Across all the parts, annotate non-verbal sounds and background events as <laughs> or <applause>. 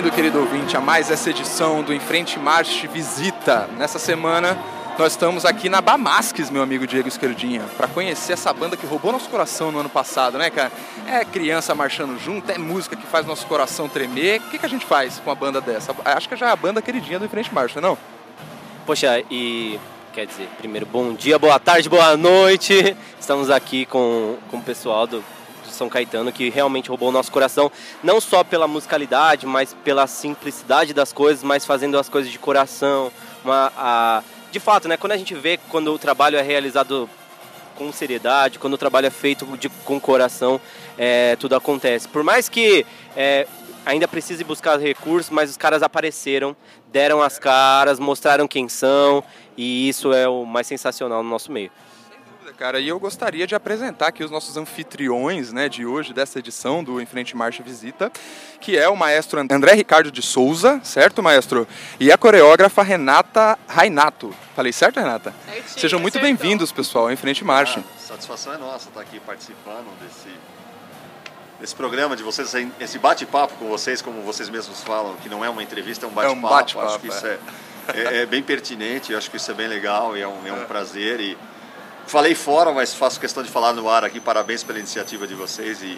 Bem-vindo, querido ouvinte, a mais essa edição do Enfrente Marche Visita. Nessa semana nós estamos aqui na Bamasques, meu amigo Diego Esquerdinha, para conhecer essa banda que roubou nosso coração no ano passado, né, cara? É criança marchando junto, é música que faz nosso coração tremer. O que, que a gente faz com uma banda dessa? Acho que já é a banda queridinha do Enfrente Marcha, não? Poxa, e quer dizer, primeiro, bom dia, boa tarde, boa noite. Estamos aqui com, com o pessoal do, do São Caetano que realmente roubou o nosso coração, não só pela musicalidade, mas pela simplicidade das coisas, mas fazendo as coisas de coração. Uma, a, de fato, né, quando a gente vê quando o trabalho é realizado com seriedade, quando o trabalho é feito de, com coração, é, tudo acontece. Por mais que é, ainda precise buscar recursos, mas os caras apareceram, deram as caras, mostraram quem são, e isso é o mais sensacional no nosso meio cara. E eu gostaria de apresentar aqui os nossos anfitriões né, de hoje, dessa edição do Em Frente Marcha Visita, que é o maestro André Ricardo de Souza, certo, maestro? E a coreógrafa Renata Rainato. Falei certo, Renata? Certinho, Sejam muito bem-vindos, pessoal, Em Frente Marcha. Ah, satisfação é nossa estar aqui participando desse, desse programa de vocês, esse bate-papo com vocês, como vocês mesmos falam, que não é uma entrevista, é um bate-papo. É um bate-papo, acho que isso é. É, é, bem pertinente, acho que isso é bem legal e é um, é um prazer. E, Falei fora, mas faço questão de falar no ar aqui. Parabéns pela iniciativa de vocês e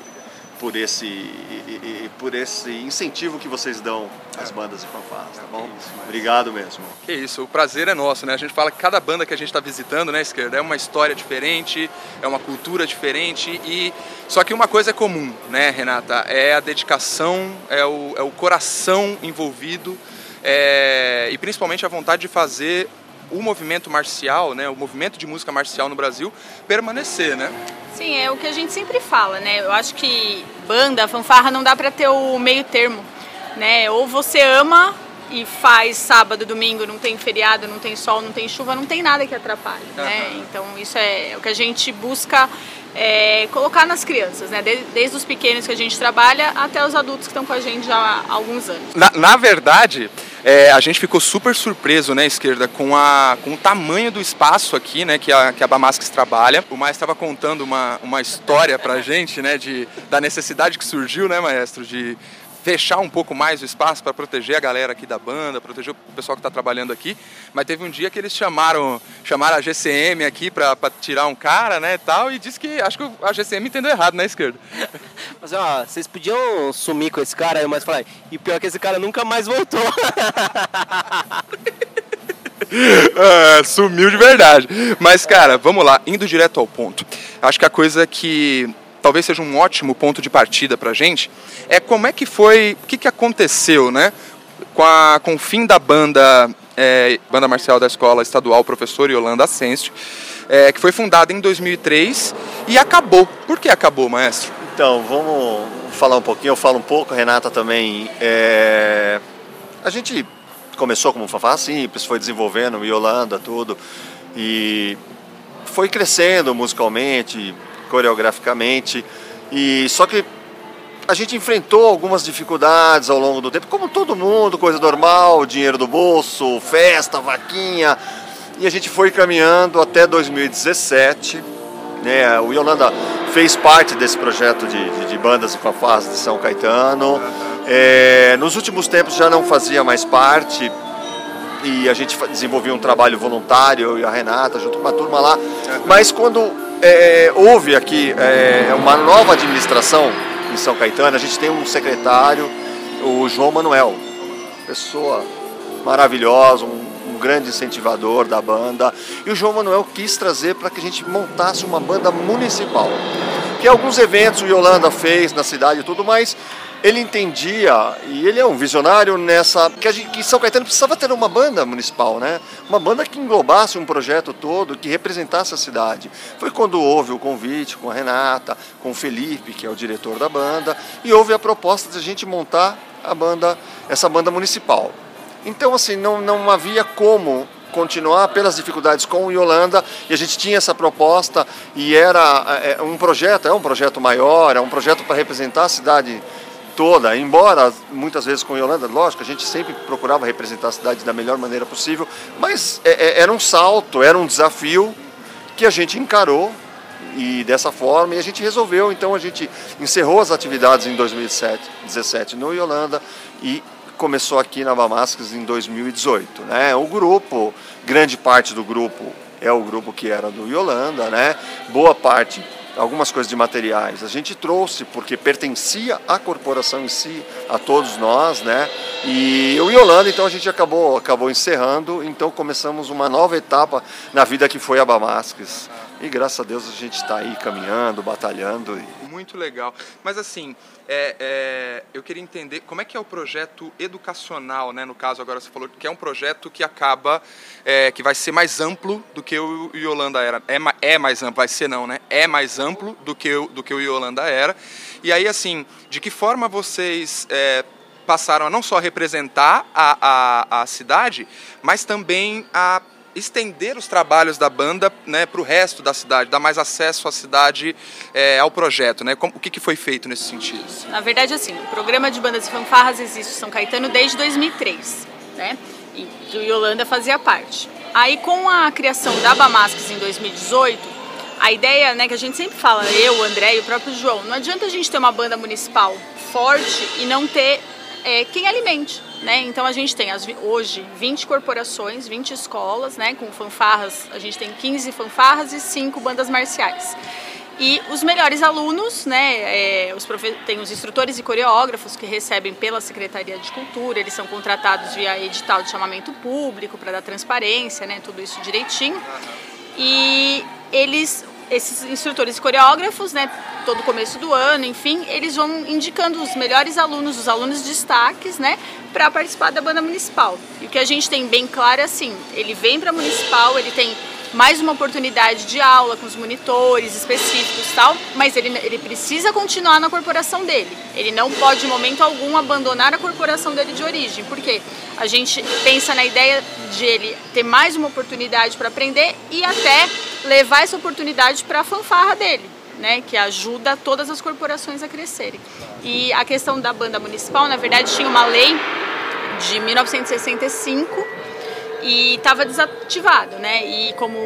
por esse, e, e, por esse incentivo que vocês dão às bandas de fanfarras, tá bom? Obrigado mesmo. Que isso, o prazer é nosso, né? A gente fala que cada banda que a gente está visitando, né, Esquerda, é uma história diferente, é uma cultura diferente e só que uma coisa é comum, né, Renata? É a dedicação, é o, é o coração envolvido é, e principalmente a vontade de fazer o movimento marcial, né, o movimento de música marcial no Brasil permanecer, né? Sim, é o que a gente sempre fala, né? Eu acho que banda, fanfarra não dá para ter o meio termo, né? Ou você ama e faz sábado, domingo, não tem feriado, não tem sol, não tem chuva, não tem nada que atrapalhe, uhum. né? Então isso é o que a gente busca é, colocar nas crianças, né? Desde, desde, os pequenos que a gente trabalha até os adultos que estão com a gente já há alguns anos. Na, na verdade, é, a gente ficou super surpreso, né, esquerda, com, a, com o tamanho do espaço aqui, né, que a, que a Bamasques trabalha. O maestro estava contando uma, uma história pra gente, né, de, da necessidade que surgiu, né, maestro, de fechar um pouco mais o espaço para proteger a galera aqui da banda, proteger o pessoal que está trabalhando aqui. Mas teve um dia que eles chamaram, chamaram a GCM aqui para tirar um cara, né, tal, e disse que acho que a GCM entendeu errado na né, esquerda. <laughs> Mas ó, vocês podiam sumir com esse cara mas falar, e pior que esse cara nunca mais voltou. ah, <laughs> sumiu de verdade. Mas, cara, vamos lá, indo direto ao ponto. Acho que a coisa que talvez seja um ótimo ponto de partida para a gente, é como é que foi, o que, que aconteceu, né? Com, a, com o fim da banda, é, banda marcial da escola estadual Professor Yolanda Ascencio, é, que foi fundada em 2003 e acabou. Por que acabou, maestro? Então, vamos falar um pouquinho, eu falo um pouco, Renata também. É... A gente começou como fanfarra simples, foi desenvolvendo Yolanda, tudo, e foi crescendo musicalmente, coreograficamente. E só que a gente enfrentou algumas dificuldades ao longo do tempo, como todo mundo, coisa normal, dinheiro do bolso, festa, vaquinha. E a gente foi caminhando até 2017. Né? O Yolanda fez parte desse projeto de, de, de bandas e fanfarras de São Caetano. É, nos últimos tempos já não fazia mais parte e a gente desenvolvia um trabalho voluntário, eu e a Renata, junto com uma turma lá. Mas quando é, houve aqui é, uma nova administração em São Caetano, a gente tem um secretário, o João Manuel, pessoa maravilhosa, um, um grande incentivador da banda. E o João Manuel quis trazer para que a gente montasse uma banda municipal. Que alguns eventos o Yolanda fez na cidade e tudo, mas ele entendia, e ele é um visionário nessa. que, a gente, que São Caetano precisava ter uma banda municipal, né? Uma banda que englobasse um projeto todo, que representasse a cidade. Foi quando houve o convite com a Renata, com o Felipe, que é o diretor da banda, e houve a proposta de a gente montar a banda, essa banda municipal. Então, assim, não, não havia como continuar pelas dificuldades com o Yolanda e a gente tinha essa proposta e era é, um projeto, é um projeto maior, é um projeto para representar a cidade toda, embora muitas vezes com Yolanda, lógico, a gente sempre procurava representar a cidade da melhor maneira possível, mas é, é, era um salto, era um desafio que a gente encarou e dessa forma e a gente resolveu, então a gente encerrou as atividades em 2017 no Yolanda e começou aqui na Bamascas em 2018. Né? O grupo, grande parte do grupo é o grupo que era do Yolanda, né? boa parte algumas coisas de materiais. A gente trouxe porque pertencia à corporação em si, a todos nós, né? E o Yolanda, então a gente acabou acabou encerrando, então começamos uma nova etapa na vida que foi a Bamasques. E graças a Deus a gente está aí caminhando, batalhando. Muito legal. Mas assim, é, é, eu queria entender como é que é o projeto educacional, né? No caso, agora você falou que é um projeto que acaba, é, que vai ser mais amplo do que o Yolanda era. É, é mais amplo, vai ser não, né? É mais amplo do que, o, do que o Yolanda era. E aí, assim, de que forma vocês é, passaram a não só representar a, a, a cidade, mas também a estender os trabalhos da banda né, para o resto da cidade, dar mais acesso à cidade, é, ao projeto. Né? Como, o que, que foi feito nesse sentido? Na verdade, assim, o programa de bandas e fanfarras existe em São Caetano desde 2003, né? E o Yolanda fazia parte. Aí, com a criação da Bamasques em 2018, a ideia, né, que a gente sempre fala, eu, o André e o próprio João, não adianta a gente ter uma banda municipal forte e não ter é, quem alimente. Né? Então a gente tem as, hoje 20 corporações, 20 escolas, né? com fanfarras, a gente tem 15 fanfarras e 5 bandas marciais. E os melhores alunos, né, é, os tem os instrutores e coreógrafos que recebem pela Secretaria de Cultura, eles são contratados via edital de chamamento público para dar transparência, né, tudo isso direitinho. E eles, esses instrutores e coreógrafos, né, todo começo do ano, enfim, eles vão indicando os melhores alunos, os alunos destaques, né, para participar da banda municipal. E o que a gente tem bem claro é assim, ele vem para a municipal, ele tem mais uma oportunidade de aula com os monitores específicos tal, mas ele, ele precisa continuar na corporação dele. Ele não pode, em momento algum, abandonar a corporação dele de origem, porque a gente pensa na ideia de ele ter mais uma oportunidade para aprender e até levar essa oportunidade para a fanfarra dele né, que ajuda todas as corporações a crescerem. E a questão da banda municipal, na verdade, tinha uma lei de 1965 e estava desativado, né? E como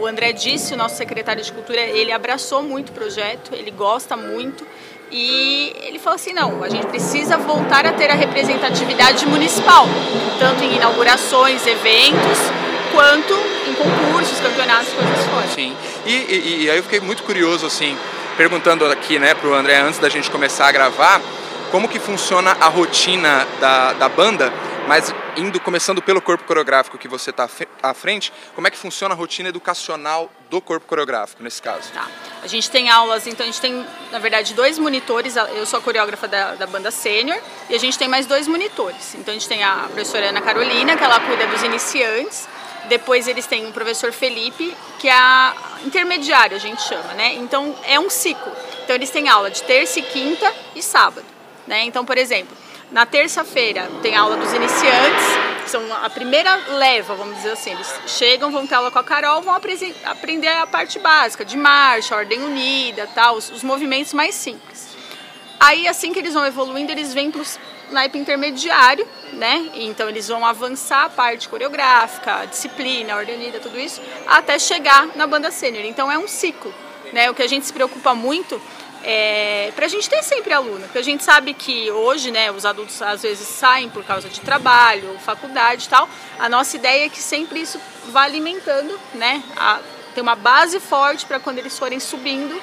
o André disse, o nosso secretário de cultura, ele abraçou muito o projeto, ele gosta muito e ele falou assim, não, a gente precisa voltar a ter a representatividade municipal, tanto em inaugurações, eventos, quanto em concursos, campeonatos, coisas fora. Sim. E, e, e aí eu fiquei muito curioso, assim, perguntando aqui, né, pro André, antes da gente começar a gravar, como que funciona a rotina da, da banda, mas indo começando pelo corpo coreográfico que você está à frente, como é que funciona a rotina educacional do corpo coreográfico nesse caso? Tá. A gente tem aulas, então a gente tem, na verdade, dois monitores. Eu sou a coreógrafa da, da banda sênior e a gente tem mais dois monitores. Então a gente tem a professora Ana Carolina, que ela cuida dos iniciantes, depois eles têm um professor Felipe, que é intermediário, a gente chama, né? Então é um ciclo. Então eles têm aula de terça e quinta e sábado, né? Então, por exemplo, na terça-feira tem aula dos iniciantes, que são a primeira leva, vamos dizer assim. Eles chegam, vão ter aula com a Carol, vão aprender a parte básica de marcha, ordem unida, tal, os, os movimentos mais simples. Aí, assim que eles vão evoluindo, eles vêm para naipe intermediário, né? Então eles vão avançar a parte coreográfica, a disciplina, a ordenida, tudo isso, até chegar na banda sênior. Então é um ciclo, né? O que a gente se preocupa muito é para a gente ter sempre aluno, porque a gente sabe que hoje, né, os adultos às vezes saem por causa de trabalho, faculdade e tal. A nossa ideia é que sempre isso vá alimentando, né? A, ter uma base forte para quando eles forem subindo,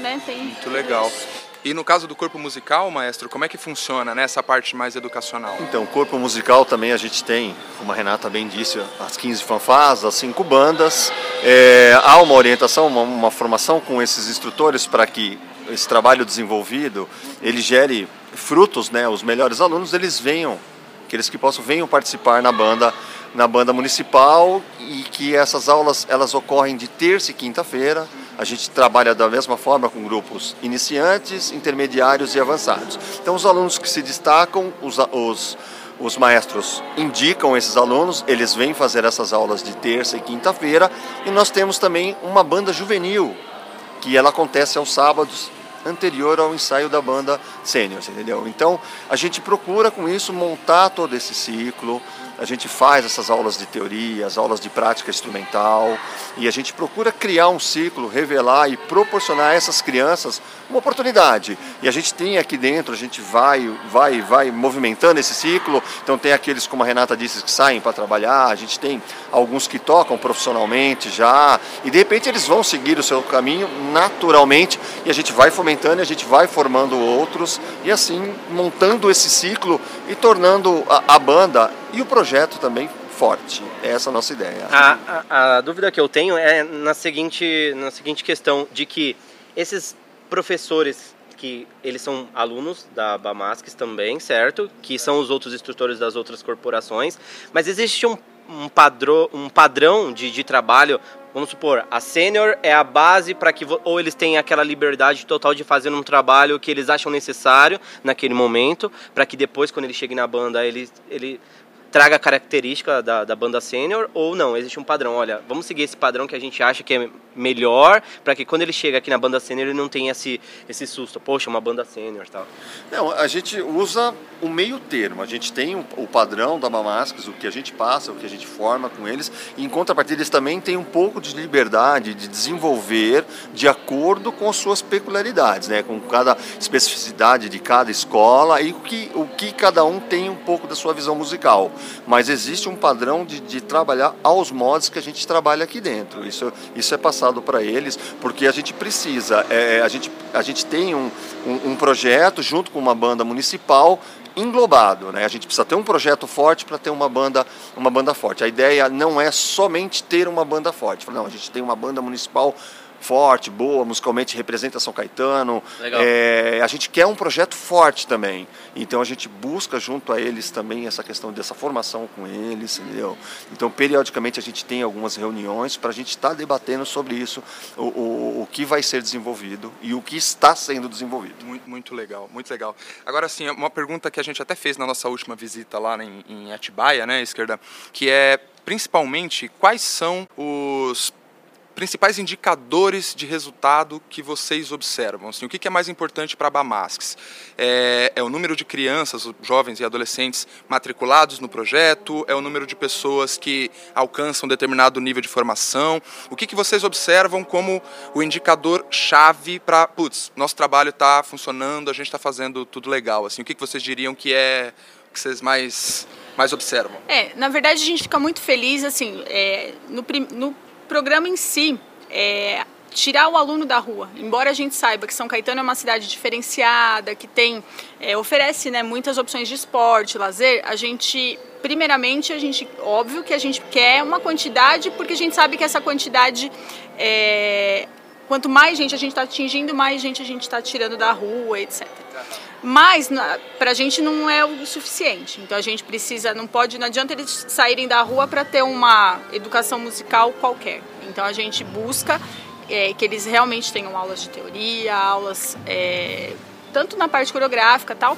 né? Tem Muito legal. Isso. E no caso do corpo musical, maestro, como é que funciona né, essa parte mais educacional? Então, o corpo musical também a gente tem, como a Renata bem disse, as 15 fanfarras, as 5 bandas. É, há uma orientação, uma, uma formação com esses instrutores para que esse trabalho desenvolvido ele gere frutos, né? Os melhores alunos eles venham, aqueles que possam venham participar na banda na banda municipal e que essas aulas elas ocorrem de terça e quinta-feira a gente trabalha da mesma forma com grupos iniciantes, intermediários e avançados. Então, os alunos que se destacam, os, os, os maestros indicam esses alunos, eles vêm fazer essas aulas de terça e quinta-feira. E nós temos também uma banda juvenil, que ela acontece aos sábados, anterior ao ensaio da banda sênior, entendeu? Então, a gente procura com isso montar todo esse ciclo, a gente faz essas aulas de teoria, as aulas de prática instrumental e a gente procura criar um ciclo, revelar e proporcionar a essas crianças uma oportunidade. E a gente tem aqui dentro, a gente vai, vai, vai movimentando esse ciclo. Então tem aqueles, como a Renata disse, que saem para trabalhar, a gente tem alguns que tocam profissionalmente já, e de repente eles vão seguir o seu caminho naturalmente, e a gente vai fomentando, e a gente vai formando outros, e assim montando esse ciclo e tornando a, a banda e o projeto também forte. É essa a nossa ideia. A, a, a, dúvida que eu tenho é na seguinte, na seguinte questão de que esses professores que eles são alunos da Bamasques também, certo? Que são os outros instrutores das outras corporações, mas existe um, um, padrão, um padrão de, de trabalho vamos supor, a sênior é a base para que ou eles têm aquela liberdade total de fazer um trabalho que eles acham necessário naquele momento, para que depois quando ele chegue na banda ele ele traga a característica da, da banda sênior ou não, existe um padrão. Olha, vamos seguir esse padrão que a gente acha que é melhor para que quando ele chega aqui na banda sênior ele não tenha esse, esse susto. Poxa, uma banda sênior tal. Não, a gente usa o meio termo. A gente tem o padrão da Mamasques, o que a gente passa, o que a gente forma com eles. E em contrapartida, eles também têm um pouco de liberdade de desenvolver de acordo com as suas peculiaridades, né? com cada especificidade de cada escola e o que, o que cada um tem um pouco da sua visão musical mas existe um padrão de, de trabalhar aos modos que a gente trabalha aqui dentro. Isso, isso é passado para eles, porque a gente precisa, é, a, gente, a gente tem um, um, um projeto junto com uma banda municipal englobado, né? A gente precisa ter um projeto forte para ter uma banda, uma banda forte. A ideia não é somente ter uma banda forte. Não, a gente tem uma banda municipal forte, boa, musicalmente representa São Caetano. É, a gente quer um projeto forte também. Então a gente busca junto a eles também essa questão dessa formação com eles, entendeu? Então periodicamente a gente tem algumas reuniões para a gente estar tá debatendo sobre isso, o, o, o, que vai ser desenvolvido e o que está sendo desenvolvido. Muito, muito legal, muito legal. Agora sim, uma pergunta que a gente até fez na nossa última visita lá em, em Atibaia, né, esquerda, que é principalmente quais são os principais indicadores de resultado que vocês observam? Assim, o que é mais importante para a Bamasks? É, é, o número de crianças, jovens e adolescentes matriculados no projeto? É o número de pessoas que alcançam determinado nível de formação? O que, que vocês observam como o indicador chave para, putz, nosso trabalho está funcionando, a gente está fazendo tudo legal? Assim, o que, que vocês diriam que é que vocês mais mais observam? É, na verdade a gente fica muito feliz assim, é, no, no programa em si é tirar o aluno da rua. Embora a gente saiba que São Caetano é uma cidade diferenciada, que tem é, oferece né, muitas opções de esporte, lazer, a gente primeiramente a gente óbvio que a gente quer uma quantidade porque a gente sabe que essa quantidade é, quanto mais gente a gente está atingindo, mais gente a gente está tirando da rua, etc. Mas para a gente não é o suficiente. Então a gente precisa, não pode, não adianta eles saírem da rua para ter uma educação musical qualquer. Então a gente busca é, que eles realmente tenham aulas de teoria, aulas é, tanto na parte coreográfica tal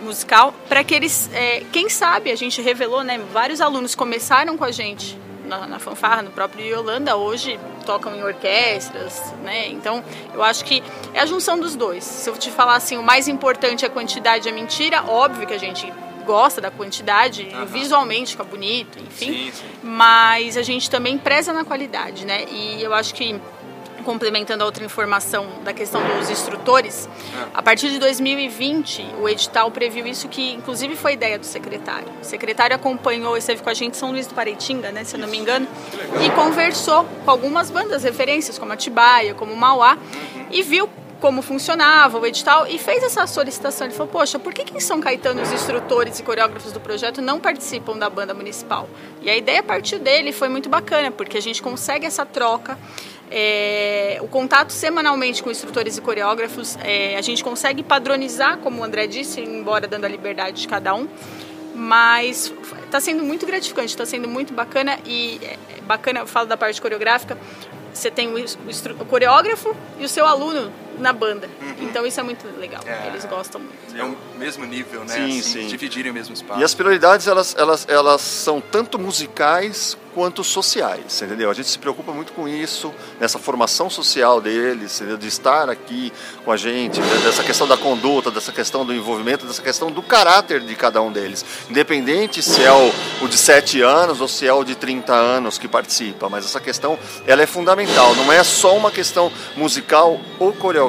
musical, para que eles, é, quem sabe, a gente revelou, né, vários alunos começaram com a gente na, na fanfarra, no próprio Yolanda, hoje tocam em orquestras, né? Então, eu acho que é a junção dos dois. Se eu te falar assim, o mais importante é a quantidade, a mentira, óbvio que a gente gosta da quantidade, uhum. visualmente fica bonito, enfim. Sim, sim. Mas a gente também preza na qualidade, né? E eu acho que complementando a outra informação da questão dos instrutores, é. a partir de 2020, o edital previu isso que, inclusive, foi ideia do secretário. O secretário acompanhou, esteve com a gente em São Luís do Pareitinga, né, se eu não me engano, e conversou com algumas bandas referências, como Atibaia, como Mauá, uhum. e viu como funcionava o edital e fez essa solicitação. Ele falou: Poxa, por que, que em São Caetano os instrutores e coreógrafos do projeto não participam da banda municipal? E a ideia partiu dele foi muito bacana, porque a gente consegue essa troca é, o contato semanalmente com instrutores e coreógrafos, é, a gente consegue padronizar, como o André disse, embora dando a liberdade de cada um, mas está sendo muito gratificante, está sendo muito bacana e é, bacana, eu falo da parte coreográfica, você tem o, o, o coreógrafo e o seu aluno na banda. Uhum. Então isso é muito legal. É. Eles gostam muito. É um, mesmo nível, né? Sim, assim, sim. Dividirem o mesmo espaço. E as prioridades, elas, elas, elas são tanto musicais quanto sociais, entendeu? A gente se preocupa muito com isso, nessa formação social deles, entendeu? de estar aqui com a gente, né? dessa questão da conduta, dessa questão do envolvimento, dessa questão do caráter de cada um deles. Independente se é o, o de 7 anos ou se é o de 30 anos que participa, mas essa questão ela é fundamental, não é só uma questão musical ou coreográfica,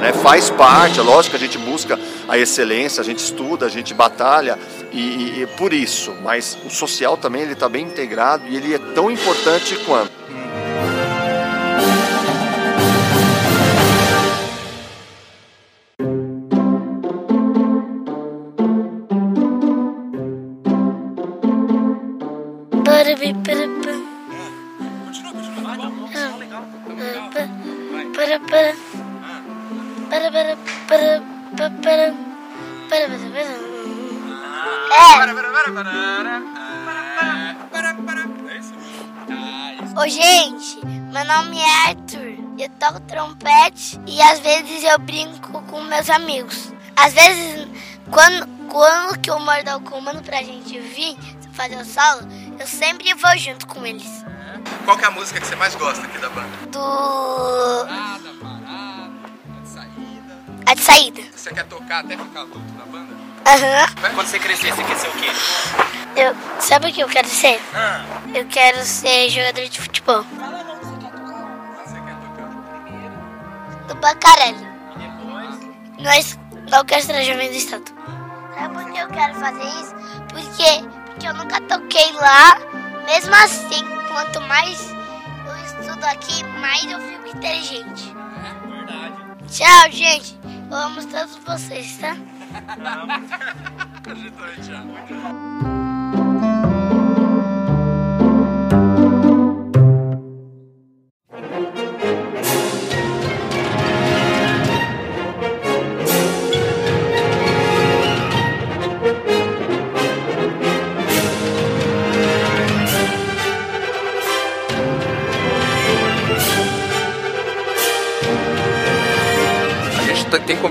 né? faz parte, é lógico que a gente busca a excelência, a gente estuda, a gente batalha, e, e, e por isso, mas o social também ele está bem integrado e ele é tão importante quanto. Para. Para, para, para, para, para. É. Ô, gente, meu nome é Arthur. Eu toco trompete e às vezes eu brinco com meus amigos. Às vezes, quando, quando que o comando pra gente vir fazer o solo, eu sempre vou junto com eles. Qual é a música que você mais gosta aqui da banda? Do. Parada, de saída. A de saída. Você quer tocar até ficar adulto na banda? Aham. Quando você crescer, você quer ser o quê? Eu, sabe o que eu quero ser? Ah, Eu quero ser jogador de futebol. Você quer tocar? Do Bacarelli. Nós, da Orquestra Jovem do Estado. Sabe por que eu quero fazer isso? Porque, porque eu nunca toquei lá. Mesmo assim, quanto mais eu estudo aqui, mais eu fico inteligente. Tchau, gente. Eu amo todos vocês, tá? A <laughs>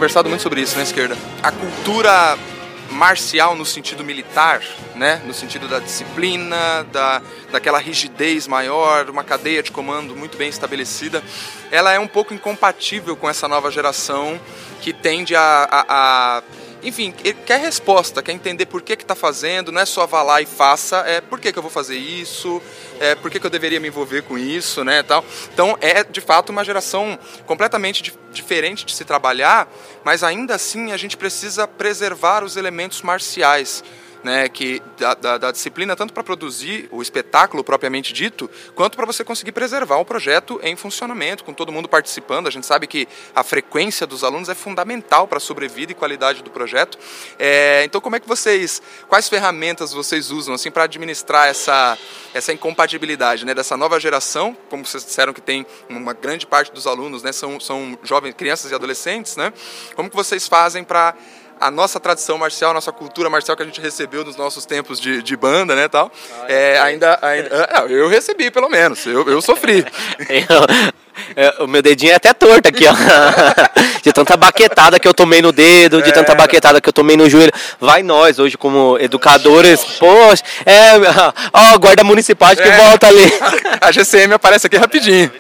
conversado muito sobre isso na esquerda. A cultura marcial no sentido militar, né? No sentido da disciplina, da, daquela rigidez maior, uma cadeia de comando muito bem estabelecida, ela é um pouco incompatível com essa nova geração que tende a, a- a- enfim, ele quer resposta, quer entender por que está fazendo, não é só vá lá e faça, é por que, que eu vou fazer isso, é, por que, que eu deveria me envolver com isso, né, tal. Então é de fato uma geração completamente dif- diferente de se trabalhar, mas ainda assim a gente precisa preservar os elementos marciais. Né, que da, da- da disciplina tanto para produzir o espetáculo propriamente dito, quanto para você conseguir preservar o projeto em funcionamento, com todo mundo participando. A gente sabe que a frequência dos alunos é fundamental para a sobrevida e qualidade do projeto. É, então, como é que vocês, quais ferramentas vocês usam assim para administrar essa essa incompatibilidade, né, dessa nova geração, como vocês disseram que tem uma grande parte dos alunos, né, são são jovens, crianças e adolescentes, né? Como que vocês fazem para a nossa tradição marcial, a nossa cultura marcial que a gente recebeu nos nossos tempos de, de banda, né, tal. É, ainda, ainda é, eu recebi pelo menos, eu, eu sofri. <laughs> Eu- é, o meu dedinho é até torto aqui, ó. <laughs> De tanta baquetada que eu tomei no dedo, de tanta baquetada que eu tomei no joelho. Vai nós, hoje, como educadores, poxa, é, ó, guarda municipal que É. volta ali. <laughs> A GCM aparece aqui rapidinho.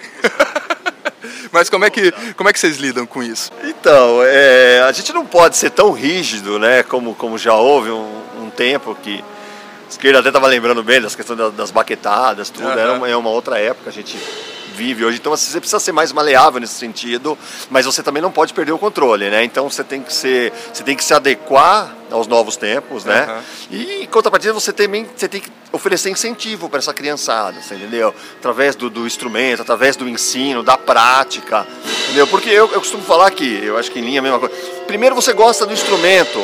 Mas como é que como é que vocês lidam com isso? Então, é, a gente não pode ser tão rígido, né? Como, como já houve um, um tempo que a esquerda até estava lembrando bem das questões da- das baquetadas, tudo. Aham. Era uma, é uma outra época, a gente vive hoje. Então assim, você precisa ser mais maleável nesse sentido, mas você também não pode perder o controle, né? Então você tem que ser, você tem que se adequar aos novos tempos, né? Aham. E em contrapartida você também você tem que oferecer incentivo para essa criançada, você entendeu? Através do, do instrumento, através do ensino, da prática, entendeu? Porque eu, eu costumo falar que, eu acho que em linha é a mesma coisa. Primeiro você gosta do instrumento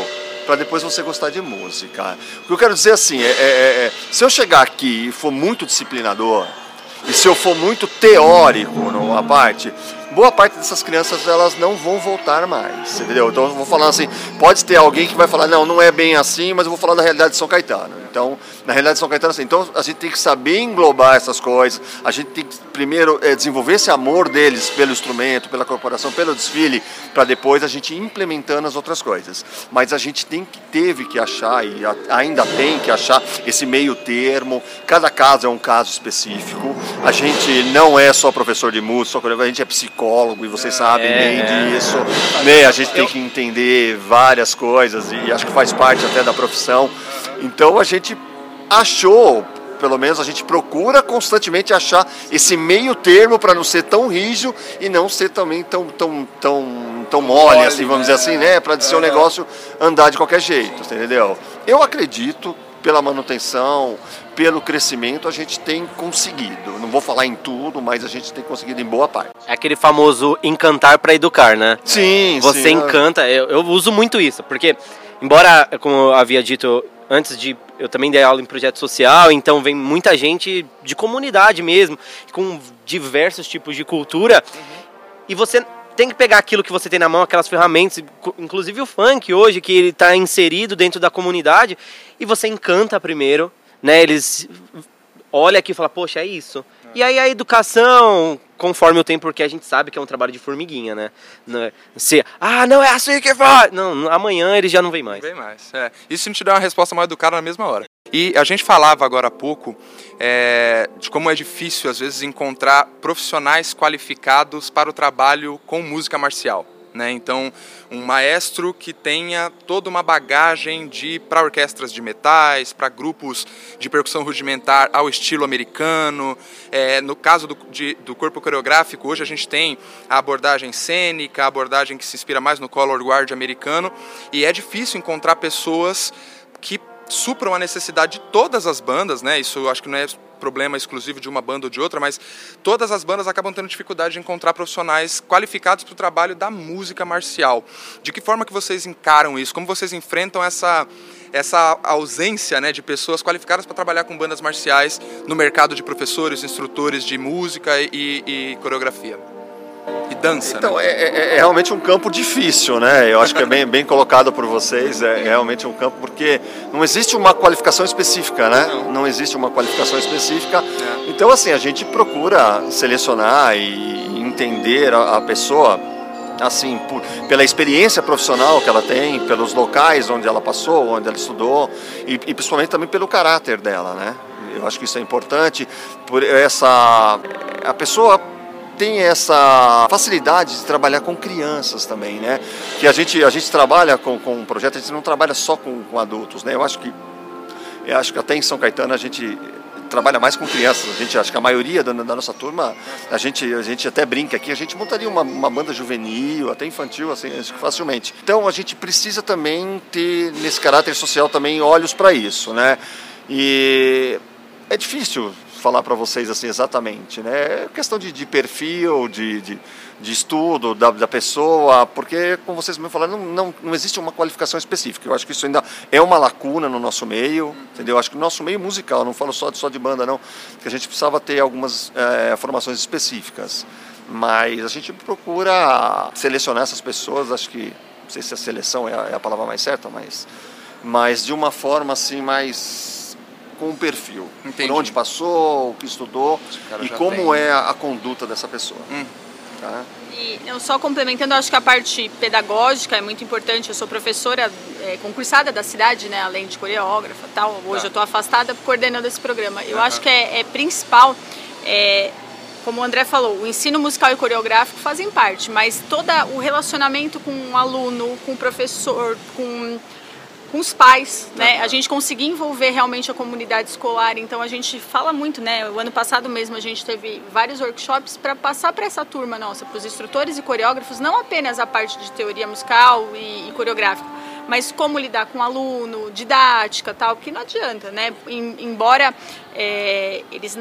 para depois você gostar de música. O que eu quero dizer assim é, é- é- é, se eu chegar aqui e for muito disciplinador e se eu for muito teórico numa parte, boa parte dessas crianças elas não vão voltar mais, entendeu? Então eu vou falar assim, pode ter alguém que vai falar, não, não é bem assim, mas eu vou falar da realidade de São Caetano. Então, na realidade, São Caetano, assim, então a gente tem que saber englobar essas coisas, a gente tem que primeiro é, desenvolver esse amor deles pelo instrumento, pela corporação, pelo desfile, para depois a gente ir implementando as outras coisas. Mas a gente tem que, teve que achar, e ainda tem que achar, esse meio termo, cada caso é um caso específico, a gente não é só professor de música, a gente é psicólogo, e vocês sabem é, bem disso, né? a gente tem que entender várias coisas, e acho que faz parte até da profissão, então a gente achou, pelo menos a gente procura constantemente achar esse meio termo para não ser tão rígido e não ser também tão tão tão tão mole, assim, vamos dizer assim, né, para ser um negócio andar de qualquer jeito, entendeu? Eu acredito pela manutenção, pelo crescimento, a gente tem conseguido. Não vou falar em tudo, mas a gente tem conseguido em boa parte. É aquele famoso encantar para educar, né? Sim, Você sim, encanta, eu, eu uso muito isso, porque embora, como eu havia dito antes de eu também dei aula em projeto social, então vem muita gente de comunidade mesmo, com diversos tipos de cultura. Uhum. E você tem que pegar aquilo que você tem na mão, aquelas ferramentas, inclusive o funk hoje, que ele está inserido dentro da comunidade, e você encanta primeiro, né? Eles olha aqui e fala, poxa, é isso. E aí a educação, conforme o tempo, porque a gente sabe que é um trabalho de formiguinha, né? Se, ah, não é assim que faz! Não, amanhã ele já não vem mais. Não vem mais, é. Isso não te dá uma resposta mais educada na mesma hora. E a gente falava agora há pouco é, de como é difícil, às vezes, encontrar profissionais qualificados para o trabalho com música marcial. Né? Então, um maestro que tenha toda uma bagagem de para orquestras de metais, para grupos de percussão rudimentar ao estilo americano. É, no caso do, de, do corpo coreográfico, hoje a gente tem a abordagem cênica, a abordagem que se inspira mais no color guard americano, e é difícil encontrar pessoas que supram a necessidade de todas as bandas, né? Isso eu acho que não é problema exclusivo de uma banda ou de outra, mas todas as bandas acabam tendo dificuldade de encontrar profissionais qualificados para o trabalho da música marcial. De que forma que vocês encaram isso? Como vocês enfrentam essa essa ausência né, de pessoas qualificadas para trabalhar com bandas marciais no mercado de professores, instrutores de música e, e coreografia? E dança. Então, né? é, é, é, realmente um campo difícil, né? Eu acho que é bem, bem colocado por vocês. É, é realmente um campo porque não existe uma qualificação específica, né? Não, não existe uma qualificação específica. É. Então, assim, a gente procura selecionar e entender a, a pessoa assim, por, pela experiência profissional que ela tem, pelos locais onde ela passou, onde ela estudou e, e principalmente também pelo caráter dela, né? Eu acho que isso é importante por essa a pessoa tem essa facilidade de trabalhar com crianças também, né? Que a gente, a gente trabalha com, com um projeto, a gente não trabalha só com, com adultos, né? Eu acho que eu acho que até em São Caetano a gente trabalha mais com crianças. A gente acho que a maioria da, da, nossa turma, a gente, a gente até brinca aqui, a gente montaria uma, uma banda juvenil, até infantil, assim, facilmente. Então a gente precisa também ter nesse caráter social também olhos para isso, né? E é difícil falar para vocês assim exatamente, né? É questão de, de perfil, de, de, de estudo da, da, pessoa, porque, como vocês me falaram, não, não, não existe uma qualificação específica. Eu acho que isso ainda é uma lacuna no nosso meio, entendeu? Eu acho que no nosso meio musical, não falo só de, só de banda, não, que a gente precisava ter algumas é, formações específicas. Mas a gente procura selecionar essas pessoas, acho que, não sei se a seleção é a, é a palavra mais certa, mas, mas de uma forma assim mais com um perfil. Entendi. Por onde passou, o que estudou e como tem. é a, conduta dessa pessoa. Hum. Tá? E eu só complementando, acho que a parte pedagógica é muito importante. Eu sou professora é, concursada da cidade, né, além de coreógrafa tal. Hoje tá. eu estou afastada coordenando esse programa. Eu uhum. acho que é, é principal, é, como o André falou, o ensino musical e coreográfico fazem parte, mas todo o relacionamento com o aluno, com o professor, com com os pais, né? A gente conseguir envolver realmente a comunidade escolar. Então a gente fala muito, né? O ano passado mesmo a gente teve vários workshops para passar para essa turma nossa, para os instrutores e coreógrafos, não apenas a parte de teoria musical e, e coreográfica, mas como lidar com o aluno, didática, tal, porque não adianta, né? embora é, eles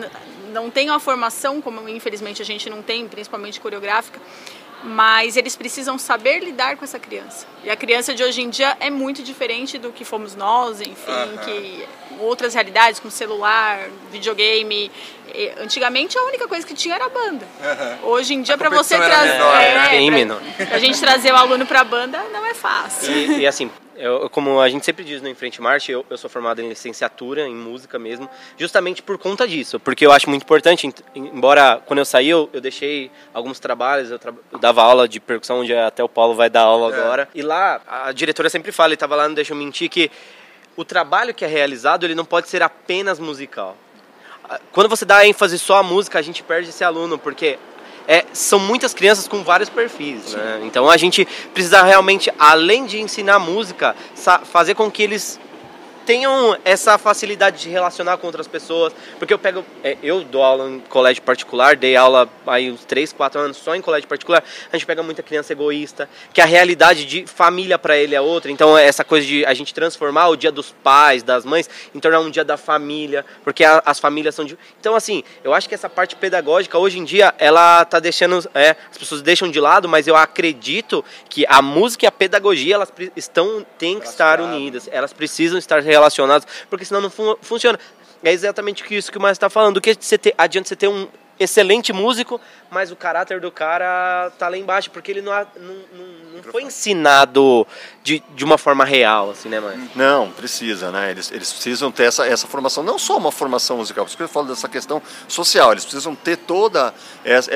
não tenham a formação, como infelizmente a gente não tem, principalmente coreográfica, mas eles precisam saber lidar com essa criança. E a criança de hoje em dia é muito diferente do que fomos nós, enfim, que outras realidades como celular, videogame. Antigamente a única coisa que tinha era a banda. Hoje em dia para você trazer, é, né? pra, a gente trazer o aluno para a banda não é fácil. E, e assim, eu, como a gente sempre diz no Enfrente Marcha, eu, eu, sou formado em licenciatura em música mesmo, justamente por conta disso, porque eu acho muito importante, embora quando eu saí eu, eu deixei alguns trabalhos, eu, tra dava aula de percussão, onde até o Paulo vai dar aula é. agora, e lá a diretora sempre fala, ele estava lá, não deixa eu mentir, que o trabalho que é realizado ele não pode ser apenas musical. Quando você dá ênfase só à música, a gente perde esse aluno, porque é, são muitas crianças com vários perfis, né? Então a gente precisa realmente, além de ensinar música, fazer com que eles tenham essa facilidade de relacionar com outras pessoas, porque eu pego, é, eu dou aula em colégio particular, dei aula aí uns 3, 4 anos só em colégio particular, a gente pega muita criança egoísta, que a realidade de família para ele é outra, então é essa coisa de a gente transformar o dia dos pais, das mães, em tornar um dia da família, porque a, as famílias são de... Então assim, eu acho que essa parte pedagógica hoje em dia, ela tá deixando, é, as pessoas deixam de lado, mas eu acredito que a música e a pedagogia, elas estão, têm que estar unidas, elas precisam estar relacionados, porque senão não fun funciona. É exatamente isso que o Márcio está falando. Que você ter, adianta você ter um excelente músico, mas o caráter do cara tá lá embaixo, porque ele não, não, não, foi ensinado de, de uma forma real, assim, né, mãe? Não, precisa, né? Eles, eles precisam ter essa, essa formação, não só uma formação musical, por isso que eu falo dessa questão social, eles precisam ter toda esse,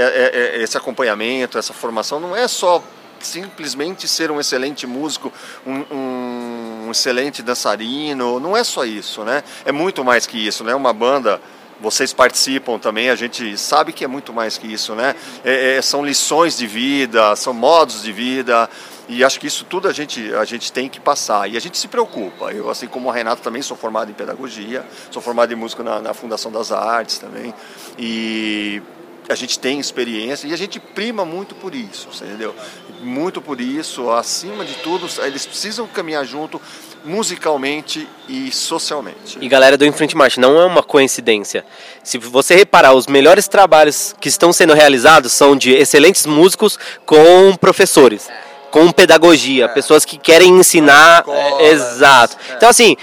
esse acompanhamento, essa formação, não é só simplesmente ser um excelente músico, um, um, excelente dançarino, não é só isso, né? É muito mais que isso, né? Uma banda vocês participam também, a gente sabe que é muito mais que isso, né? É, é, são lições de vida, são modos de vida, e acho que isso tudo a gente, a gente tem que passar. E a gente se preocupa. Eu, assim como o Renato, também sou formado em pedagogia, sou formado em música na, na Fundação das Artes também. E a gente tem experiência e a gente prima muito por isso, entendeu? Muito por isso, acima de tudo, eles precisam caminhar junto musicalmente e socialmente. E galera do Enfrente Marcha, não é uma coincidência. Se você reparar, os melhores trabalhos que estão sendo realizados são de excelentes músicos com professores, com pedagogia, é. pessoas que querem ensinar, é, exato. É. Então assim,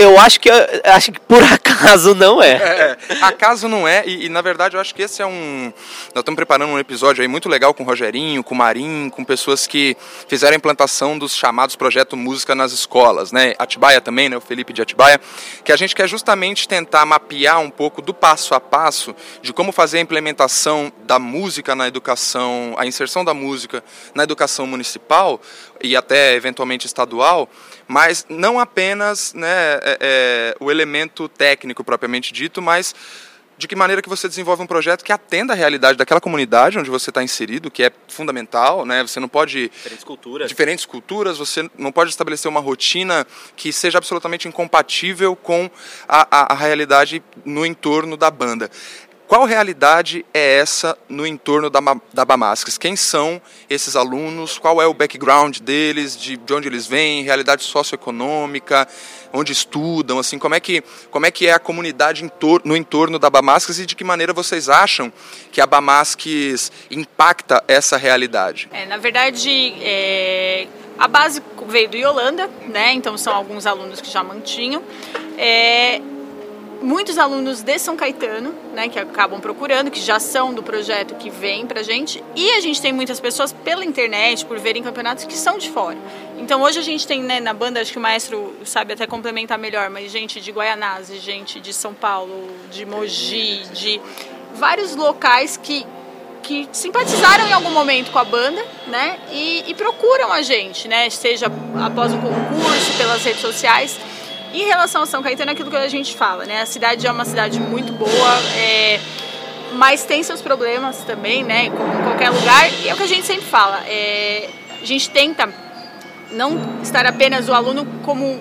eu acho que acho que por <laughs> acaso não é. é, é. Acaso não é, e, e, na verdade eu acho que esse é um. Nós estamos preparando um episódio aí muito legal com o Rogerinho, com o Marim, com pessoas que fizeram a implantação dos chamados Projeto Música nas escolas, né? Atibaia também, né? O Felipe de Atibaia, que a gente quer justamente tentar mapear um pouco do passo a passo de como fazer a implementação da música na educação, a inserção da música na educação municipal e até eventualmente estadual mas não apenas né, é, é, o elemento técnico propriamente dito, mas de que maneira que você desenvolve um projeto que atenda a realidade daquela comunidade onde você está inserido, que é fundamental, né? Você não pode diferentes culturas, diferentes culturas, você não pode estabelecer uma rotina que seja absolutamente incompatível com a, a, a realidade no entorno da banda. Qual realidade é essa no entorno da, da Bamasques? Quem são esses alunos? Qual é o background deles? De, de onde eles vêm? Realidade socioeconômica? Onde estudam? Assim, como é que, como é, que é a comunidade entor no entorno da Bamasques e de que maneira vocês acham que a Bamasques impacta essa realidade? É, na verdade, é, a base veio do Yolanda, né? Então são alguns alunos que já mantinham. É, muitos alunos de São Caetano, né, que acabam procurando, que já são do projeto, que vêm pra gente, e a gente tem muitas pessoas pela internet, por verem campeonatos, que são de fora. Então hoje a gente tem, né, na banda, acho que o maestro sabe até complementar melhor, mas gente de Guaianazes, gente de São Paulo, de Mogi, de vários locais que que simpatizaram em algum momento com a banda, né? E, e procuram a gente, né? Seja após um concurso, pelas redes sociais. Em relação a São Caetano, é aquilo que a gente fala, né? A cidade é uma cidade muito boa, é, mas tem seus problemas também, né? Como em qualquer lugar. E é o que a gente sempre fala. É, a gente tenta não estar apenas o aluno como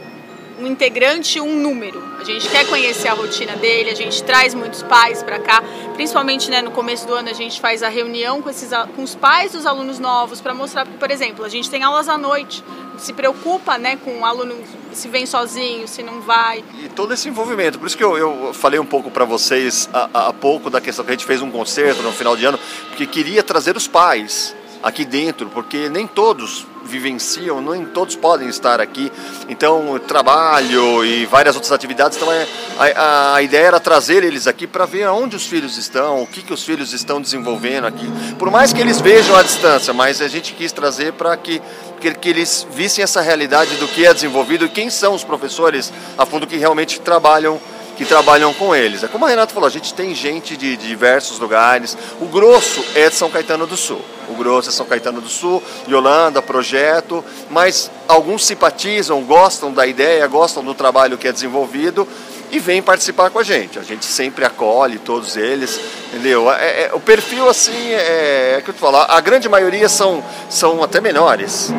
um integrante, um número. A gente quer conhecer a rotina dele, a gente traz muitos pais para cá, principalmente né, no começo do ano a gente faz a reunião com, esses, com os pais dos alunos novos para mostrar, porque, por exemplo, a gente tem aulas à noite, se preocupa né, com o aluno se vem sozinho, se não vai. E todo esse envolvimento, por isso que eu, eu falei um pouco para vocês há, há pouco da questão que a gente fez um concerto no final de ano, porque queria trazer os pais aqui dentro, porque nem todos vivenciam, nem todos podem estar aqui. Então, trabalho e várias outras atividades. Então, é, a, a ideia era trazer eles aqui para ver onde os filhos estão, o que, que os filhos estão desenvolvendo aqui. Por mais que eles vejam à distância, mas a gente quis trazer para que, que, que eles vissem essa realidade do que é desenvolvido e quem são os professores a fundo que realmente trabalham que trabalham com eles. É como a Renata falou, a gente tem gente de, diversos lugares. O grosso é de São Caetano do Sul. O grosso é São Caetano do Sul, Yolanda, projeto, mas alguns simpatizam, gostam da ideia, gostam do trabalho que é desenvolvido e vêm participar com a gente. A gente sempre acolhe todos eles, entendeu? É, é, o perfil, assim, é, é que eu te falar, a grande maioria são, são até menores,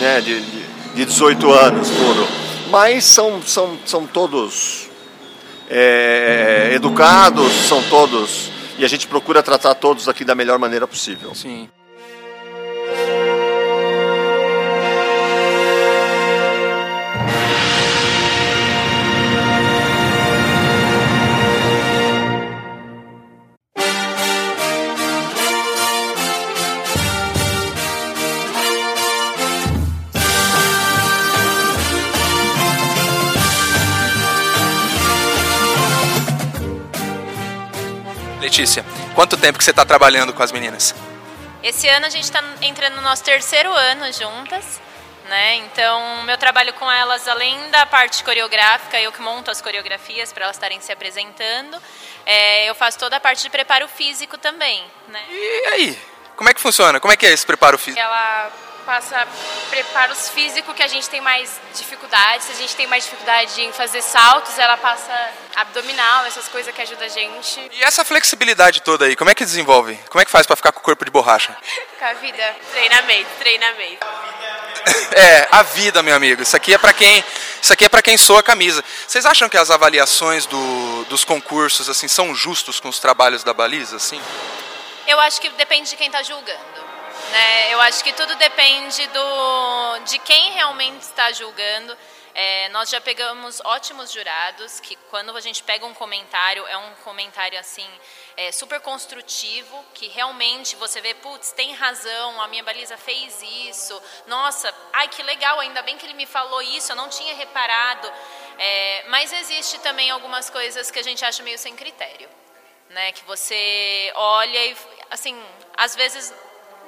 né, de, de, de 18 anos, tudo. Mas são, são, são todos é, educados, são todos. E a gente procura tratar todos aqui da melhor maneira possível. Sim. Letícia, quanto tempo que você está trabalhando com as meninas? Esse ano a gente está entrando no nosso terceiro ano juntas, né? Então, meu trabalho com elas, além da parte coreográfica, eu que monto as coreografias para elas estarem se apresentando, é, eu faço toda a parte de preparo físico também, né? E aí? Como é que funciona? Como é que é esse preparo físico? Ela passa preparos físicos que a gente tem mais dificuldade. Se a gente tem mais dificuldade em fazer saltos, ela passa abdominal, essas coisas que ajudam a gente. E essa flexibilidade toda aí, como é que desenvolve? Como é que faz para ficar com o corpo de borracha? <laughs> Com a vida, treinamento, treinamento. <coughs> É, a vida, meu amigo. Isso aqui é para quem, isso aqui é para quem soa a camisa. Vocês acham que as avaliações do, dos concursos assim são justos com os trabalhos da baliza, assim? Eu acho que depende de quem está julgando. Né? Eu acho que tudo depende do, de quem realmente está julgando. É, nós já pegamos ótimos jurados que quando a gente pega um comentário é um comentário assim é, super construtivo que realmente você vê putz tem razão a minha baliza fez isso nossa ai que legal ainda bem que ele me falou isso eu não tinha reparado é, mas existe também algumas coisas que a gente acha meio sem critério né que você olha e assim às vezes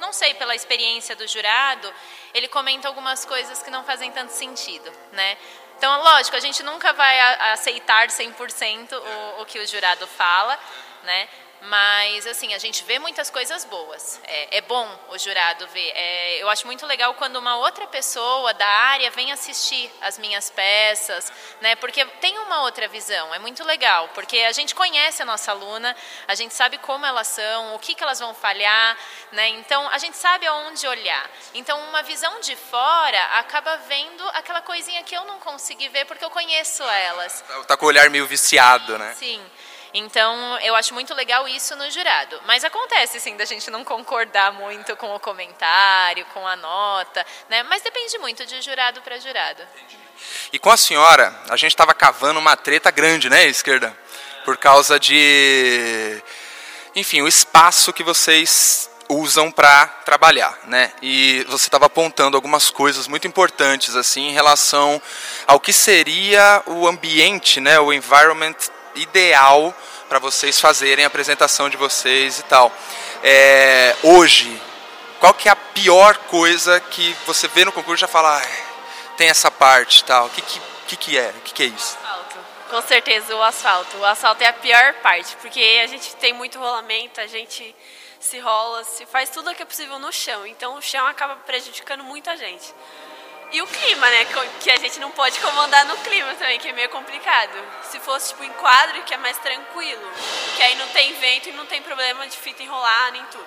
não sei, pela experiência do jurado, ele comenta algumas coisas que não fazem tanto sentido, né? Então, lógico, a gente nunca vai aceitar 100% o, o que o jurado fala, né? Mas, assim, a gente vê muitas coisas boas. É, é bom o jurado ver. É, eu acho muito legal quando uma outra pessoa da área vem assistir as minhas peças, né? Porque tem uma outra visão. É muito legal, porque a gente conhece a nossa aluna, a gente sabe como elas são, o que, que elas vão falhar, né? Então, a gente sabe aonde olhar. Então, uma visão de fora acaba vendo aquela coisinha que eu não consegui ver porque eu conheço elas. Tá com o olhar meio viciado, né? Sim. Então, eu acho muito legal isso no jurado. Mas acontece, sim, da gente não concordar muito com o comentário, com a nota, né? Mas depende muito de jurado para jurado. E com a senhora, a gente estava cavando uma treta grande, né, esquerda? Por causa de. Enfim, o espaço que vocês usam para trabalhar, né? E você estava apontando algumas coisas muito importantes assim em relação ao que seria o ambiente, né, o environment ideal para vocês fazerem a apresentação de vocês e tal. É, hoje, qual que é a pior coisa que você vê no concurso e já fala, ah, tem essa parte e tal, o que, que, que, é? O que, que é isso? Asfalto. Com certeza o asfalto. O asfalto é a pior parte, porque a gente tem muito rolamento, a gente se rola, se faz tudo o que é possível no chão. Então o chão acaba prejudicando muita gente. E o clima, né? Que a gente não pode comandar no clima também, que é meio complicado. Se fosse tipo em quadro, que é mais tranquilo. Que aí não tem vento e não tem problema de fita enrolar nem tudo.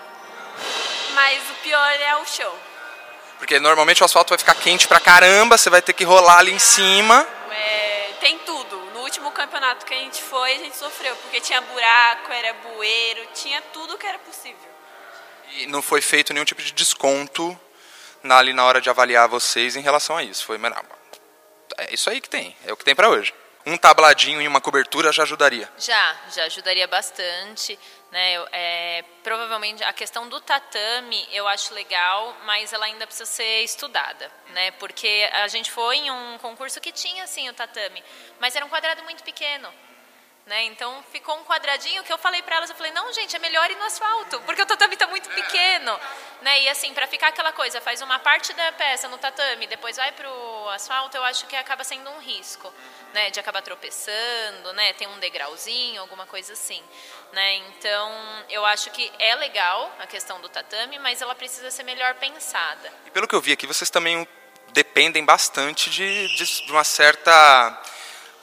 Mas o pior é o chão. Porque normalmente o asfalto vai ficar quente pra caramba, você vai ter que rolar ali em cima. É, tem tudo. No último campeonato que a gente foi, a gente sofreu, porque tinha buraco, era bueiro, tinha tudo que era possível. E não foi feito nenhum tipo de desconto na, ali na hora de avaliar vocês em relação a isso. Foi, é isso aí que tem, é o que tem para hoje. um tabladinho e uma cobertura já ajudaria? Já, já ajudaria bastante. Né? É, provavelmente a questão do tatame eu acho legal, mas ela ainda precisa ser estudada, né? Porque a gente foi em um concurso que tinha assim o tatame, mas era um quadrado muito pequeno. Né? Então ficou um quadradinho que eu falei para elas, eu falei, não, gente, é melhor ir no asfalto, porque o tatame está muito pequeno. Né? E assim, para ficar aquela coisa, faz uma parte da peça no tatame, depois vai para o asfalto, eu acho que acaba sendo um risco, né? De acabar tropeçando, né? Tem um degrauzinho, alguma coisa assim. Né? Então, eu acho que é legal a questão do tatame, mas ela precisa ser melhor pensada. E pelo que eu vi aqui, vocês também dependem bastante de, de uma certa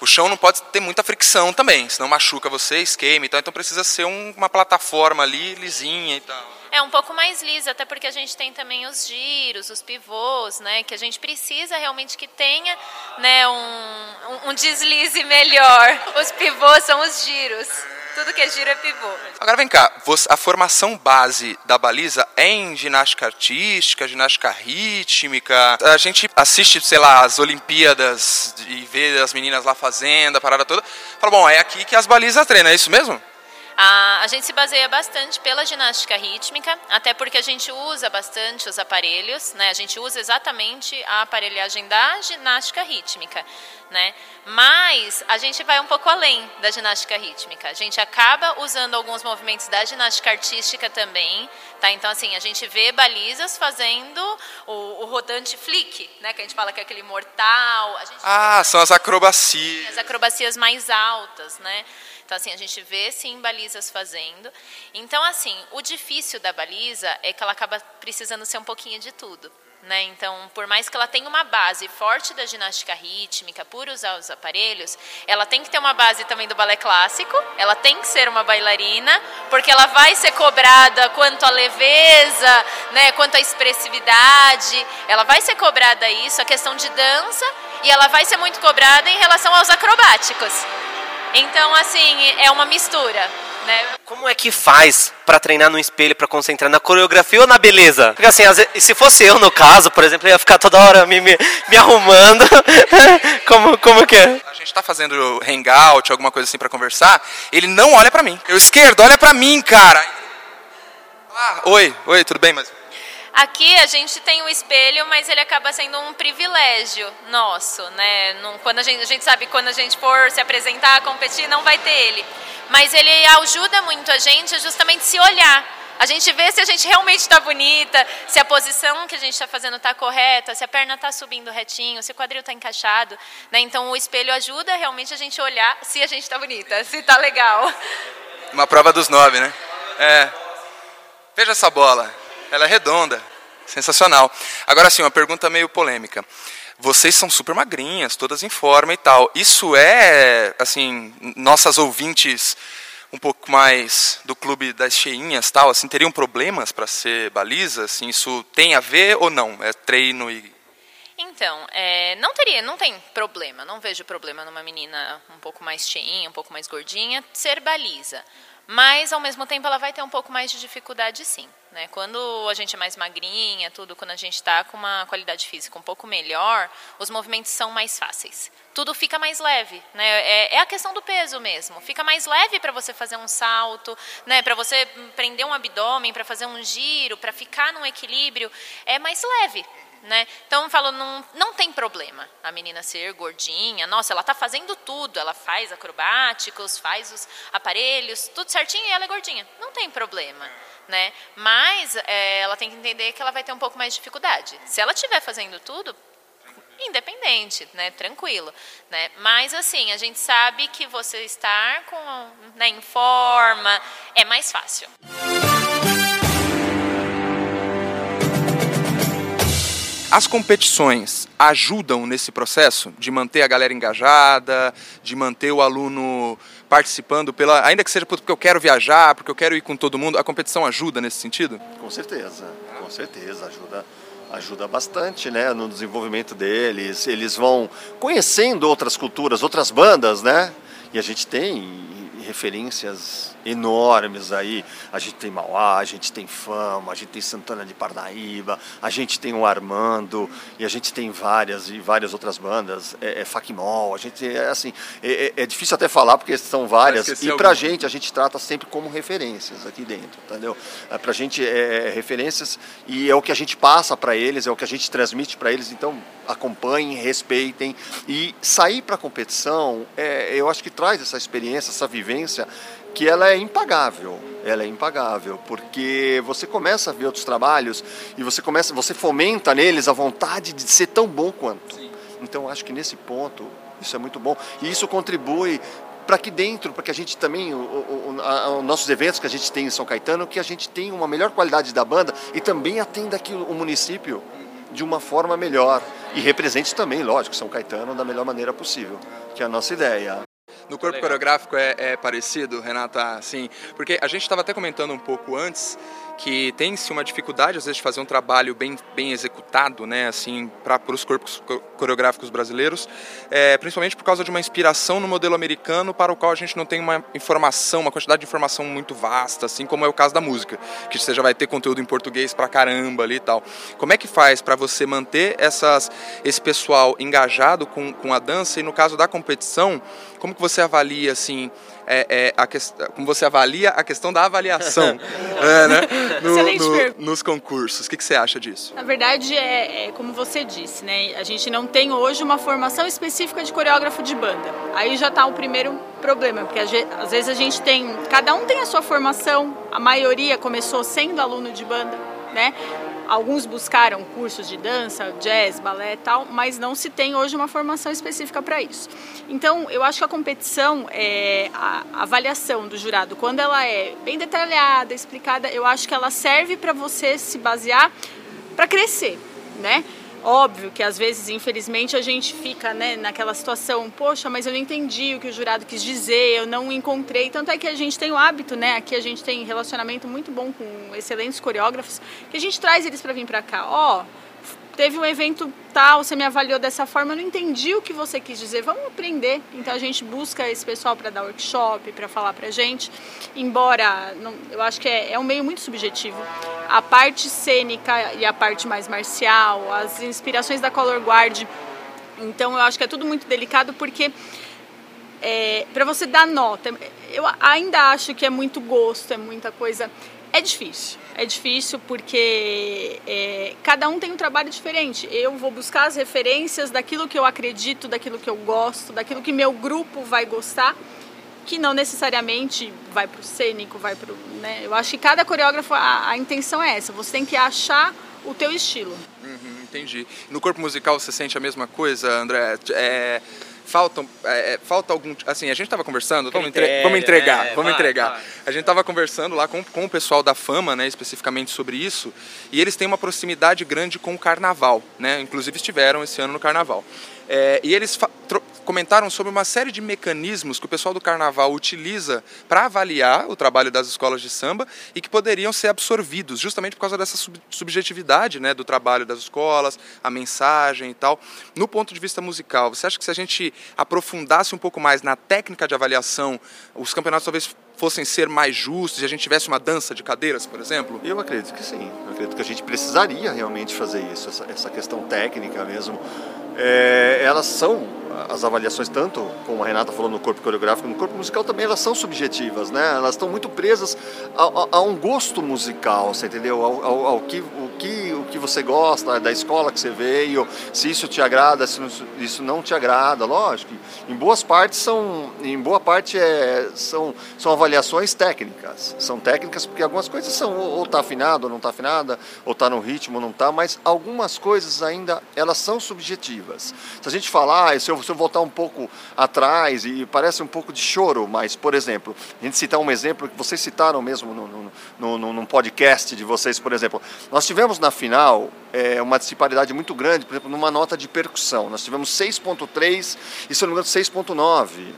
o chão não pode ter muita fricção também, senão machuca vocês, queima e tal. Então precisa ser um, uma plataforma ali lisinha e tal. É um pouco mais lisa, até porque a gente tem também os giros, os pivôs, né? Que a gente precisa realmente que tenha né, um, um deslize melhor. Os pivôs são os giros. Tudo que é giro é pivô. Agora vem cá, a formação base da baliza é em ginástica artística, ginástica rítmica. A gente assiste, sei lá, as Olimpíadas e vê as meninas lá fazendo a parada toda. Fala, bom, é aqui que as balizas treinam, é isso mesmo? A, a, gente se baseia bastante pela ginástica rítmica, até porque a gente usa bastante os aparelhos, né? A gente usa exatamente a aparelhagem da ginástica rítmica, né? Mas a gente vai um pouco além da ginástica rítmica. A gente acaba usando alguns movimentos da ginástica artística também, tá? Então assim, a gente vê balizas fazendo o, o rodante flick, né? Que a gente fala que é aquele mortal. ah, são as acrobacias. As acrobacias mais altas, né? Então, assim, a gente vê sim balizas fazendo. Então, assim, o difícil da baliza é que ela acaba precisando ser um pouquinho de tudo. Né? Então, por mais que ela tenha uma base forte da ginástica rítmica, por usar os aparelhos, ela tem que ter uma base também do balé clássico, ela tem que ser uma bailarina, porque ela vai ser cobrada quanto à leveza, né, quanto à expressividade, ela vai ser cobrada isso, a questão de dança, e ela vai ser muito cobrada em relação aos acrobáticos. Então, assim, é uma mistura. Né? Como é que faz para treinar no espelho, para concentrar na coreografia ou na beleza? Porque assim, se fosse eu no caso, por exemplo, eu ia ficar toda hora me, me, me arrumando. <laughs> como, como que é? A gente está fazendo hangout, alguma coisa assim para conversar, ele não olha para mim. Eu esquerdo, olha para mim, cara. Ah, oi, oi, tudo bem, mas Aqui a gente tem o espelho, mas ele acaba sendo um privilégio nosso, né? quando a gente, a gente sabe quando a gente for se apresentar, competir, não vai ter ele. Mas ele ajuda muito a gente justamente se olhar. A gente vê se a gente realmente está bonita, se a posição que a gente está fazendo está correta, se a perna está subindo retinho, se o quadril está encaixado. Né? Então o espelho ajuda realmente a gente olhar se a gente está bonita, se está legal. Uma prova dos nove, né? É. Veja essa bola. Ela é redonda. Sensacional. Agora sim, uma pergunta meio polêmica. Vocês são super magrinhas, todas em forma e tal. Isso é, assim, nossas ouvintes um pouco mais do clube das cheinhas, tal, assim, teriam problemas para ser baliza? Assim, isso tem a ver ou não? É treino e então, é, não teria, não tem problema, não vejo problema numa menina um pouco mais cheinha, um pouco mais gordinha, ser baliza mas ao mesmo tempo ela vai ter um pouco mais de dificuldade sim. Né? Quando a gente é mais magrinha, tudo, quando a gente está com uma qualidade física um pouco melhor, os movimentos são mais fáceis. Tudo fica mais leve, né? É, é a questão do peso mesmo. Fica mais leve para você fazer um salto, né? Para você prender um abdômen, para fazer um giro, para ficar num equilíbrio, é mais leve. Né? Então, eu falo, não, não tem problema a menina ser gordinha. Nossa, ela está fazendo tudo. Ela faz acrobáticos, faz os aparelhos, tudo certinho e ela é gordinha. Não tem problema. Né? Mas é, ela tem que entender que ela vai ter um pouco mais de dificuldade. Se ela estiver fazendo tudo, independente, né, tranquilo, né? Mas assim, a gente sabe que você estar com, né, em forma é mais fácil. As competições ajudam nesse processo de manter a galera engajada, de manter o aluno participando pela, ainda que seja porque eu quero viajar, porque eu quero ir com todo mundo, a competição ajuda nesse sentido? Com certeza, com certeza ajuda ajuda bastante, né, no desenvolvimento deles. Eles vão conhecendo outras culturas, outras bandas, né? E a gente tem referências enormes aí. A gente tem Mauá, a gente tem Fama, a gente tem Santana de Parnaíba, a gente tem o Armando e a gente tem várias e várias outras bandas. É, é Facmol, a gente é assim, é, é, é difícil até falar porque são várias e pra algum. gente a gente trata sempre como referências aqui dentro, entendeu? É, pra gente é, é referências e é o que a gente passa para eles, é o que a gente transmite para eles, então acompanhem, respeitem e sair para competição, é, eu acho que traz essa experiência, essa vivência que ela é impagável. Ela é impagável, porque você começa a ver outros trabalhos e você começa, você fomenta neles a vontade de ser tão bom quanto. Sim. Então acho que nesse ponto isso é muito bom e isso contribui para que dentro, para que a gente também, os nossos eventos que a gente tem em São Caetano, que a gente tenha uma melhor qualidade da banda e também atenda aqui o município de uma forma melhor e represente também, lógico, São Caetano da melhor maneira possível, que é a nossa ideia. No corpo coreográfico é, é, parecido, Renata, sim, porque a gente estava até comentando um pouco antes que tem-se uma dificuldade às vezes de fazer um trabalho bem, bem executado, né, assim, para os corpos coreográficos brasileiros, é, principalmente por causa de uma inspiração no modelo americano para o qual a gente não tem uma informação, uma quantidade de informação muito vasta, assim como é o caso da música, que você já vai ter conteúdo em português para caramba ali e tal. Como é que faz para você manter essas, esse pessoal engajado com, com a dança e no caso da competição, como que você avalia assim é, é a questão, como você avalia a questão da avaliação <laughs> é, né? no, no, nos concursos? O que, que, você acha disso? Na verdade, é, é, como você disse, né? A gente não tem hoje uma formação específica de coreógrafo de banda. Aí já está o primeiro problema, porque às vezes a gente tem, cada um tem a sua formação, a maioria começou sendo aluno de banda, né? Alguns buscaram cursos de dança, jazz, balé e tal, mas não se tem hoje uma formação específica para isso. Então, eu acho que a competição, é, a avaliação do jurado, quando ela é bem detalhada, explicada, eu acho que ela serve para você se basear para crescer, né? Óbvio que às vezes, infelizmente, a gente fica né, naquela situação, poxa, mas eu não entendi o que o jurado quis dizer, eu não encontrei. Tanto é que a gente tem o hábito, né? Aqui a gente tem relacionamento muito bom com excelentes coreógrafos, que a gente traz eles para vir para cá. Ó, oh, teve um evento tal, você me avaliou dessa forma, eu não entendi o que você quis dizer, vamos aprender. Então a gente busca esse pessoal para dar workshop, para falar para gente, embora não, eu acho que é, é, um meio muito subjetivo. A parte cênica e a parte mais marcial, as inspirações da Color Guard, então eu acho que é tudo muito delicado porque é, para você dar nota, eu ainda acho que é muito gosto, é muita coisa. É difícil. É difícil porque é, cada um tem um trabalho diferente. Eu vou buscar as referências daquilo que eu acredito, daquilo que eu gosto, daquilo que meu grupo vai gostar, que não necessariamente vai para o cênico, vai para né? Eu acho que cada coreógrafo, a, a, intenção é essa. Você tem que achar o teu estilo. Uhum, entendi. No corpo musical você sente a mesma coisa, André? É faltam, é, é, falta algum. Assim, a gente estava conversando, vamos, entre, vamos entregar, é, vamos vai, entregar. Vai. A gente estava conversando lá com, com o pessoal da Fama, né, especificamente sobre isso, e eles têm uma proximidade grande com o carnaval, né? Inclusive estiveram esse ano no carnaval. É, e eles comentaram sobre uma série de mecanismos que o pessoal do carnaval utiliza para avaliar o trabalho das escolas de samba e que poderiam ser absorvidos justamente por causa dessa sub subjetividade né, do trabalho das escolas, a mensagem e tal. No ponto de vista musical, você acha que se a gente aprofundasse um pouco mais na técnica de avaliação, os campeonatos talvez fossem ser mais justos e a gente tivesse uma dança de cadeiras, por exemplo? Eu acredito que sim. Eu acredito que a gente precisaria realmente fazer isso, essa, essa questão técnica mesmo. É, elas são as avaliações, tanto como a Renata falou no corpo coreográfico, no corpo musical também, elas são subjetivas, né? Elas estão muito presas a, a, a um gosto musical, você entendeu? Ao, ao, ao, que, o, que, o que você gosta, da escola que você veio, se isso te agrada, se isso não te agrada, lógico. Em boas partes são, em boa parte é, são, são avaliações técnicas. São técnicas porque algumas coisas são ou está afinado ou não está afinada, ou está no ritmo ou não está, mas algumas coisas ainda elas são subjetivas. Se a gente falar, se eu se eu voltar um pouco atrás, e parece um pouco de choro, mas, por exemplo, a gente citar um exemplo que vocês citaram mesmo no, no, no, num podcast de vocês, por exemplo. Nós tivemos na final é, uma disparidade muito grande, por exemplo, numa nota de percussão. Nós tivemos 6.3 e, se eu não me engano, 6.9.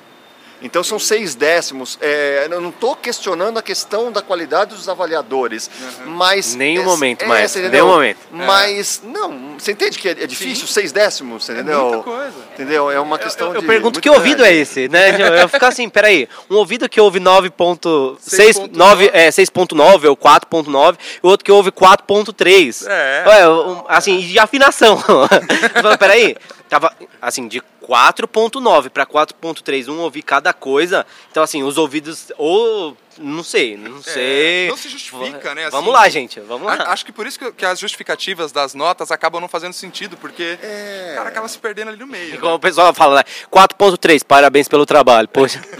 Então são seis décimos. É, eu não estou questionando a questão da qualidade dos avaliadores, mas Nem um é- momento, é, maestro, você nem um momento. Mas não, você entende que é, é difícil? Seis décimos, você entendeu? muita coisa. Entendeu? É uma questão Eu de. pergunto que ouvido é grande. esse, né? Eu, eu fico assim, peraí, um ouvido que ouve 9.6, 6.9, é, 6.9 ou 4.9, e outro que ouve 4.3. É. Ué, um, assim, de afinação. <laughs> Eu peraí, tava assim, de 4.9 para 4.3, um ouvir cada coisa. Então, assim, os ouvidos, ou. Não sei, não sei. É, não se justifica, né, Vamos assim. lá, gente, vamos lá. Acho que por isso que, que as justificativas das notas acabam não fazendo sentido, porque É. o cara acaba se perdendo ali no meio. Como né? o pessoal fala, né? 4.3, parabéns pelo trabalho. Poxa. <laughs>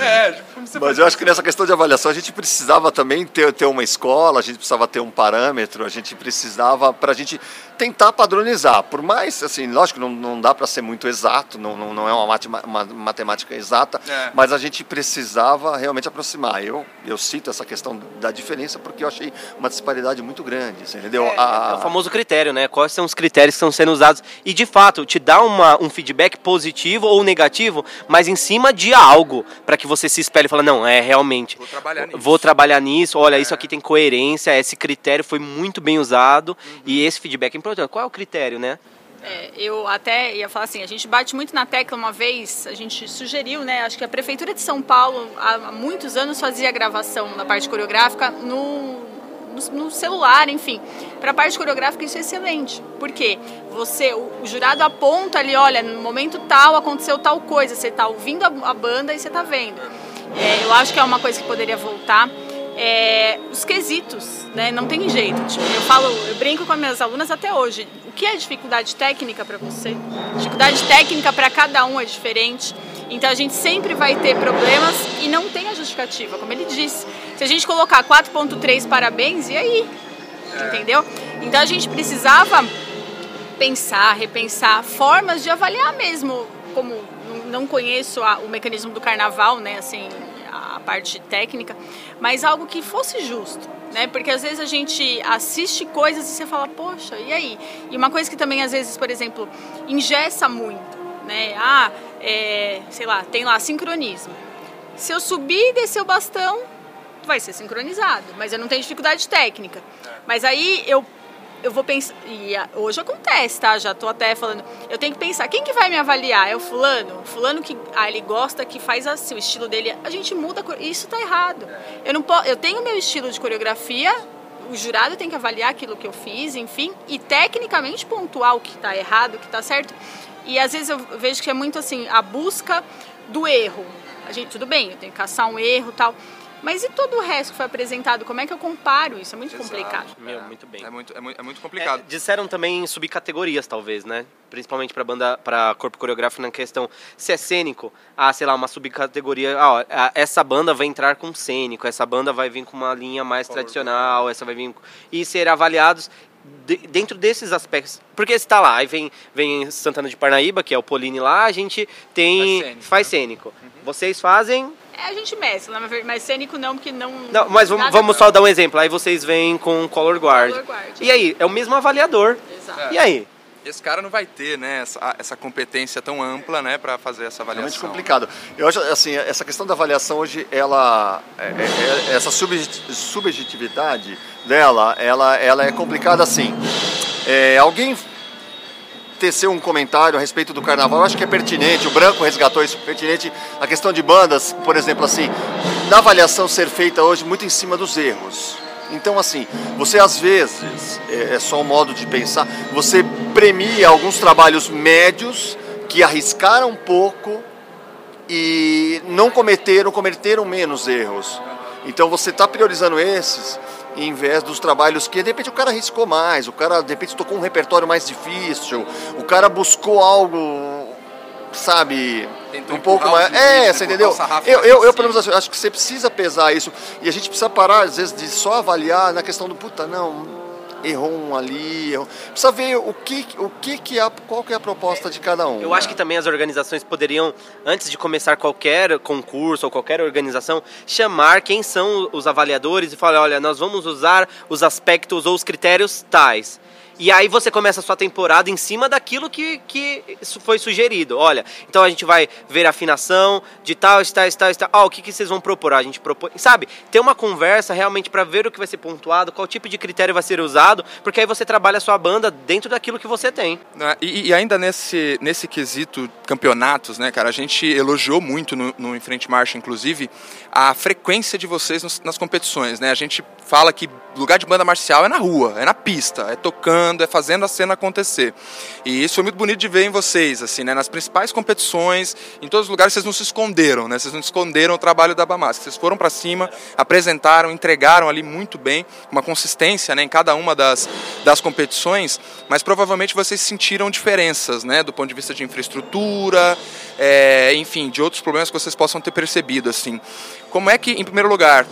É, tipo, como você Mas eu acho que nessa questão de avaliação a gente precisava também ter, ter uma escola, a gente precisava ter um parâmetro, a gente precisava para a gente tentar padronizar. Por mais, assim, lógico, não, não dá para ser muito exato, não, não, não é uma, matema- uma matemática exata, É. mas a gente precisava realmente aproximar. Eu, eu cito essa questão da diferença porque eu achei uma disparidade muito grande, você entendeu? A- É o famoso critério, né? Quais são os critérios que estão sendo usados? E de fato, te dá uma, um feedback positivo ou negativo, mas em cima de algo, para que você se espelhe e fale, não, é realmente. Vou trabalhar nisso. Vou trabalhar nisso, olha, isso aqui tem coerência, esse critério foi muito bem usado e esse feedback é importante. Qual é o critério, né? É, eu até ia falar assim, a gente bate muito na tecla uma vez, a gente sugeriu, né? Acho que a Prefeitura de São Paulo há muitos anos fazia gravação na parte coreográfica no, no, no celular, enfim. Para a parte coreográfica isso é excelente. Por quê? Você, o, o jurado aponta ali, olha, no momento tal aconteceu tal coisa, você está ouvindo a, a banda e você está vendo. É, eu acho que é uma coisa que poderia voltar. É, os quesitos, né? Não tem jeito. Tipo, eu falo, eu brinco com as minhas alunas até hoje. O que é dificuldade técnica para você? Dificuldade técnica para cada um é diferente. Então a gente sempre vai ter problemas e não tem a justificativa, como ele disse. Se a gente colocar 4.3 parabéns, e aí? Entendeu? Então a gente precisava pensar, repensar formas de avaliar mesmo, como não- não conheço a- o mecanismo do carnaval, né, assim, a parte técnica, mas algo que fosse justo, né? Porque às vezes a gente assiste coisas e você fala, poxa, e aí? E uma coisa que também às vezes, por exemplo, engessa muito, né? Ah, é, sei lá, tem lá sincronismo. Se eu subir e descer o bastão, vai ser sincronizado, mas eu não tenho dificuldade técnica. Mas aí eu eu vou pensar. E hoje acontece, tá? Já tô até falando. Eu tenho que pensar, quem que vai me avaliar? É o fulano? Fulano que ah, ele gosta, que faz assim, o estilo dele. A gente muda, isso tá errado. Eu não posso. Eu tenho meu estilo de coreografia. O jurado tem que avaliar aquilo que eu fiz, enfim, e tecnicamente pontuar o que está errado, o que está certo. E às vezes eu vejo que é muito assim, a busca do erro. A gente, tudo bem, eu tenho que caçar um erro tal. Mas e todo o resto que foi apresentado? Como é que eu comparo isso? É muito complicado. Meu, muito bem. É muito, é muito, é muito complicado. É, disseram também subcategorias, talvez, né? Principalmente para banda, para corpo coreográfico na questão se é cênico, ah, sei lá, uma subcategoria, ah, ó, ah, essa banda vai entrar com cênico, essa banda vai vir com uma linha mais tradicional, essa vai vir com... e ser avaliados de- dentro desses aspectos. Porque está lá, aí vem vem Santana de Parnaíba, que é o Poline lá, a gente tem Faz cênico. faz cênico. Vocês fazem É, a gente mescla, mas cênico não, porque não. não, mas vamos, vamos só dar um exemplo. Aí vocês vêm com Color Guard. Color Guard. E aí, é o mesmo avaliador. Exato. E aí? Esse cara não vai ter, né, essa, essa competência tão ampla, né, para fazer essa avaliação. complicado. Eu acho assim, essa questão da avaliação hoje, ela, é- é- é- essa subjeti- subjetividade dela, ela, ela é complicada assim. É, alguém tecer um comentário a respeito do carnaval, eu acho que é pertinente. O Branco resgatou isso, pertinente. A questão de bandas, por exemplo, assim, na avaliação ser feita hoje muito em cima dos erros. Então, assim, você às vezes, é é só um modo de pensar, você premia alguns trabalhos médios que arriscaram um pouco e não cometeram, cometeram menos erros. Então você está priorizando esses em vez dos trabalhos que de repente o cara arriscou mais, o cara de repente tocou um repertório mais difícil, o cara buscou algo, sabe, Tentou um pouco mais. É, você entendeu? Eu, eu, eu pelo menos acho que você precisa pesar isso e a gente precisa parar às vezes de só avaliar na questão do puta, não, errou um ali, errou. precisa ver o que, o que que é, qual que é a proposta de cada um. Eu acho que também as organizações poderiam, antes de começar qualquer concurso ou qualquer organização, chamar quem são os avaliadores e falar, olha, nós vamos usar os aspectos ou os critérios tais. E aí você começa a sua temporada em cima daquilo que, que foi sugerido. Olha, então a gente vai ver a afinação de tal, tal, tal, tal. Ah, o que, que vocês vão propor? A gente propõe. Sabe? Ter uma conversa realmente para ver o que vai ser pontuado, qual tipo de critério vai ser usado, porque aí você trabalha a sua banda dentro daquilo que você tem. Né, e, e ainda nesse, nesse quesito campeonatos, né, cara, a gente elogiou muito no, no Frente Marcha, inclusive, a frequência de vocês nas competições, né? A gente fala que lugar de banda marcial é na rua, é na pista, é tocando, é fazendo a cena acontecer. E isso foi muito bonito de ver em vocês, assim, né? Nas principais competições, em todos os lugares vocês não se esconderam, né? Vocês não esconderam o trabalho da Bamas, vocês foram para cima, apresentaram, entregaram ali muito bem, uma consistência, né, em cada uma das, das competições, mas provavelmente vocês sentiram diferenças, né, do ponto de vista de infraestrutura, é, enfim, de outros problemas que vocês possam ter percebido, assim. Como é que, em primeiro lugar,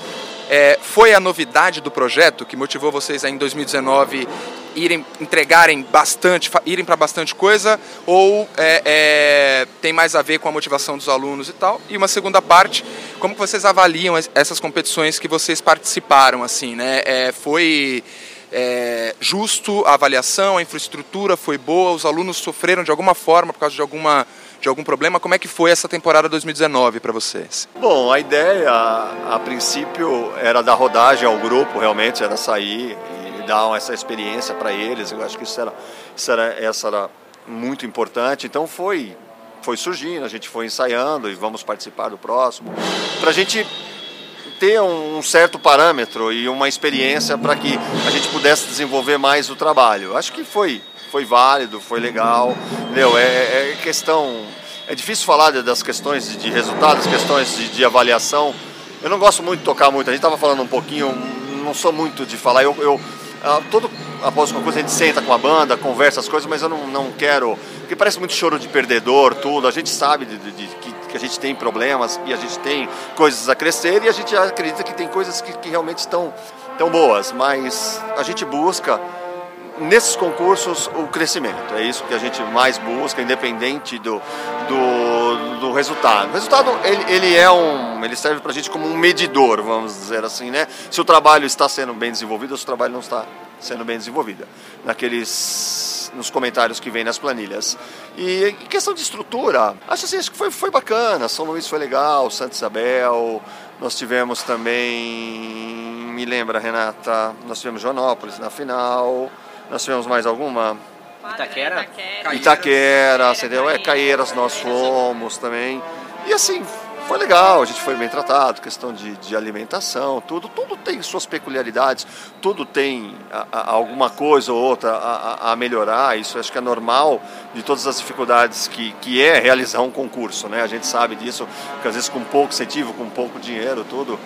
é, foi a novidade do projeto que motivou vocês a, em 2019 irem entregarem bastante, irem para bastante coisa, ou é, é, tem mais a ver com a motivação dos alunos e tal? E uma segunda parte, como que vocês avaliam essas competições que vocês participaram, assim, né? É, foi é, justo a avaliação, a infraestrutura foi boa, os alunos sofreram de alguma forma por causa de alguma de algum problema. Como é que foi essa temporada 2019 para vocês? Bom, a ideia, a princípio, era dar rodagem ao grupo, realmente, era sair e dar essa experiência para eles. Eu acho que isso era, isso era, essa era muito importante. Então foi, foi surgindo, a gente foi ensaiando e vamos participar do próximo. Para a gente ter um certo parâmetro e uma experiência para que a gente pudesse desenvolver mais o trabalho. Acho que foi foi válido, foi legal. Entendeu? É, é questão. É difícil falar das questões de resultados, questões de, de, avaliação. Eu não gosto muito de tocar muito. A gente estava falando um pouquinho, não sou muito de falar. Eu, eu ah, todo após o concurso a gente senta com a banda, conversa as coisas, mas eu não, não quero. Porque parece muito choro de perdedor, tudo. A gente sabe de, de, de que, que, a gente tem problemas e a gente tem coisas a crescer e a gente acredita que tem coisas que, que realmente estão tão boas, mas a gente busca nesses concursos o crescimento. É isso que a gente mais busca, independente do, do, do resultado. O resultado ele, ele é um, ele serve para a gente como um medidor, vamos dizer assim, né? Se o trabalho está sendo bem desenvolvido ou se o trabalho não está sendo bem desenvolvido. Naqueles, nos comentários que vem nas planilhas. E em questão de estrutura, acho assim, acho que foi, foi bacana. São Luís foi legal, Santa Isabel. Nós tivemos também, me lembra, Renata, nós tivemos Joanópolis na final. Nós tivemos mais alguma? Itaquera? Itaquera, Itaquera entendeu? É, Caeiras nós fomos também. E assim, foi legal, a gente foi bem tratado, questão de, de alimentação, tudo, tudo tem suas peculiaridades, tudo tem a, a, alguma coisa ou outra a, a, melhorar, isso acho que é normal de todas as dificuldades que, que é realizar um concurso, né? A gente sabe disso, que às vezes com pouco incentivo, com pouco dinheiro, tudo.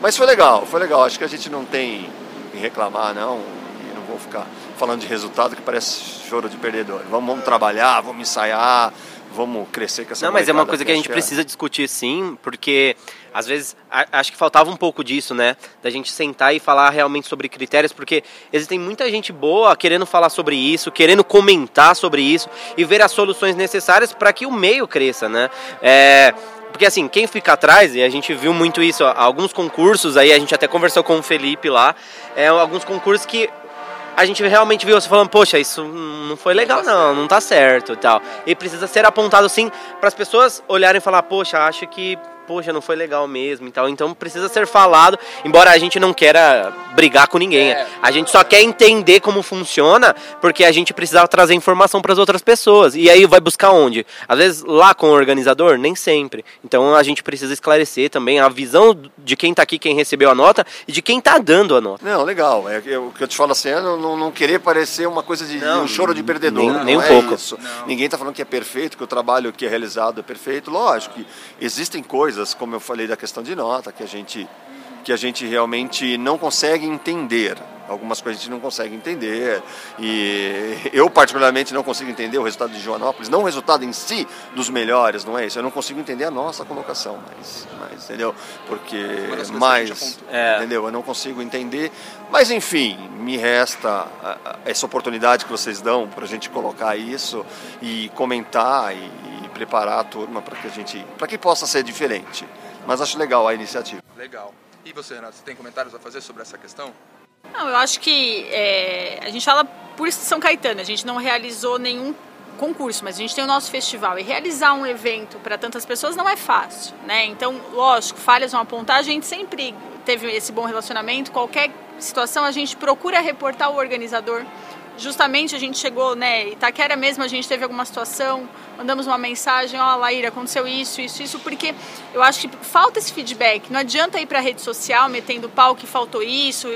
Mas foi legal, foi legal, acho que a gente não tem em reclamar, não, e não vou ficar falando de resultado que parece choro de perdedor. Vamos, vamos trabalhar, vamos ensaiar, vamos crescer com essa Não, mas é uma coisa que a gente precisa discutir sim, porque às vezes a, acho que faltava um pouco disso, né? Da gente sentar e falar realmente sobre critérios, porque existem muita gente boa querendo falar sobre isso, querendo comentar sobre isso e ver as soluções necessárias para que o meio cresça, né? É, porque assim, quem fica atrás, e a gente viu muito isso, ó, alguns concursos aí, a gente até conversou com o Felipe lá, é, alguns concursos que a gente realmente viu você falando, poxa, isso não foi legal não, não tá certo e tal. E precisa ser apontado sim para as pessoas olharem e falar, poxa, acho que poxa, não foi legal mesmo e tal. Então precisa ser falado, embora a gente não queira brigar com ninguém. É. A gente só quer entender como funciona, porque a gente precisa trazer informação para as outras pessoas. E aí vai buscar onde? Às vezes lá com o organizador, nem sempre. Então a gente precisa esclarecer também a visão de quem está aqui, quem recebeu a nota e de quem está dando a nota. Não, legal. É, é, o que eu te falo assim, é não, não querer parecer uma coisa de, não, um choro de perdedor. Nem, nem um é pouco. Ninguém está falando que é perfeito, que o trabalho que é realizado é perfeito. Lógico que existem coisas coisas, como eu falei da questão de nota, que a gente que a gente realmente não consegue entender. Algumas coisas a gente não consegue entender. E <laughs> eu, particularmente, não consigo entender o resultado de Joanópolis. Não o resultado em si dos melhores, não é isso. Eu não consigo entender a nossa colocação, mas, mas entendeu? Porque mais. É. Entendeu? Eu não consigo entender. Mas, enfim, me resta essa oportunidade que vocês dão para a gente colocar isso e comentar e preparar a turma para que a gente, para que possa ser diferente. Mas acho legal a iniciativa. Legal. E você, Renato, você tem comentários a fazer sobre essa questão? Não, eu acho que é, a gente fala por São Caetano, a gente não realizou nenhum concurso, mas a gente tem o nosso festival e realizar um evento para tantas pessoas não é fácil, né? Então, lógico, falhas vão apontar, a gente sempre teve esse bom relacionamento, qualquer situação a gente procura reportar o organizador. Justamente a gente chegou, né, Itaquera mesmo, a gente teve alguma situação, mandamos uma mensagem, ó, oh, Laíra, aconteceu isso, isso, isso, porque eu acho que falta esse feedback. Não adianta ir para a rede social metendo pau que faltou isso,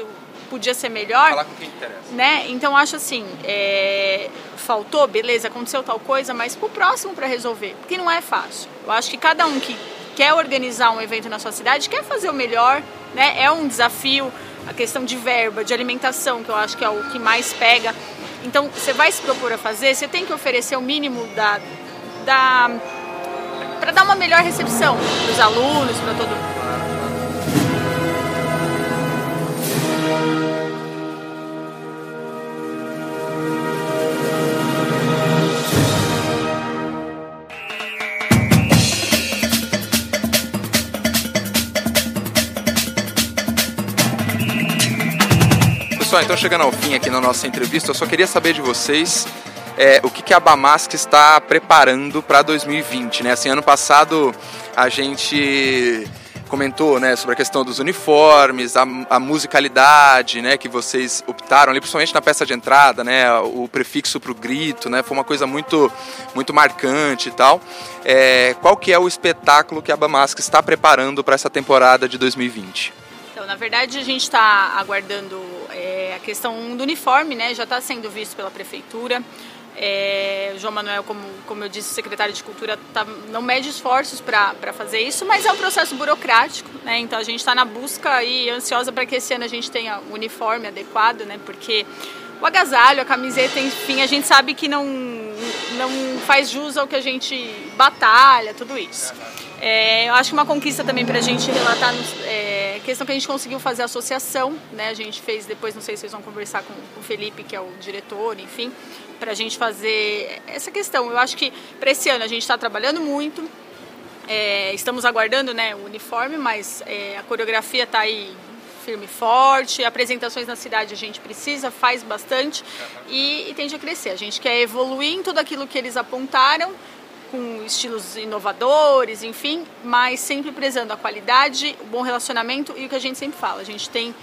podia ser melhor. Falar com quem interessa. Né? Então acho assim, é... faltou, beleza, aconteceu tal coisa, mas pro próximo para resolver, porque não é fácil. Eu acho que cada um que quer organizar um evento na sua cidade quer fazer o melhor, né? É um desafio a questão de verba, de alimentação, que eu acho que é o que mais pega. Então, você vai se propor a fazer, você tem que oferecer o mínimo da, da para dar uma melhor recepção para os alunos, para todo mundo. Pessoal, então chegando ao fim aqui na nossa entrevista, eu só queria saber de vocês é, o que, que a Bamasc está preparando para 2020, né? Assim, ano passado a gente comentou, né, sobre a questão dos uniformes, a, a, musicalidade, né, que vocês optaram ali, principalmente na peça de entrada, né, o prefixo para o grito, né, foi uma coisa muito, muito marcante e tal. É, qual que é o espetáculo que a Bamasc está preparando para essa temporada de 2020? Na verdade, a gente está aguardando é, a questão do uniforme, né, já está sendo visto pela prefeitura. É, João Manuel, como, como eu disse, secretário de Cultura, tá, não mede esforços para fazer isso, mas é um processo burocrático, né? Então a gente está na busca e ansiosa para que esse ano a gente tenha o uniforme adequado, né? Porque o agasalho, a camiseta, enfim, a gente sabe que não, não faz jus ao que a gente batalha, tudo isso. É, eu acho que uma conquista também para a gente relatar é questão que a gente conseguiu fazer associação, né? A gente fez depois, não sei se vocês vão conversar com, com o Felipe, que é o diretor, enfim para a gente fazer essa questão. Eu acho que para esse ano a gente está trabalhando muito, é, estamos aguardando né, o uniforme, mas é, a coreografia está aí firme e forte, apresentações na cidade a gente precisa, faz bastante e, e tende a crescer. A gente quer evoluir em tudo aquilo que eles apontaram, com estilos inovadores, enfim, mas sempre prezando a qualidade, o bom relacionamento e o que a gente sempre fala. A gente tem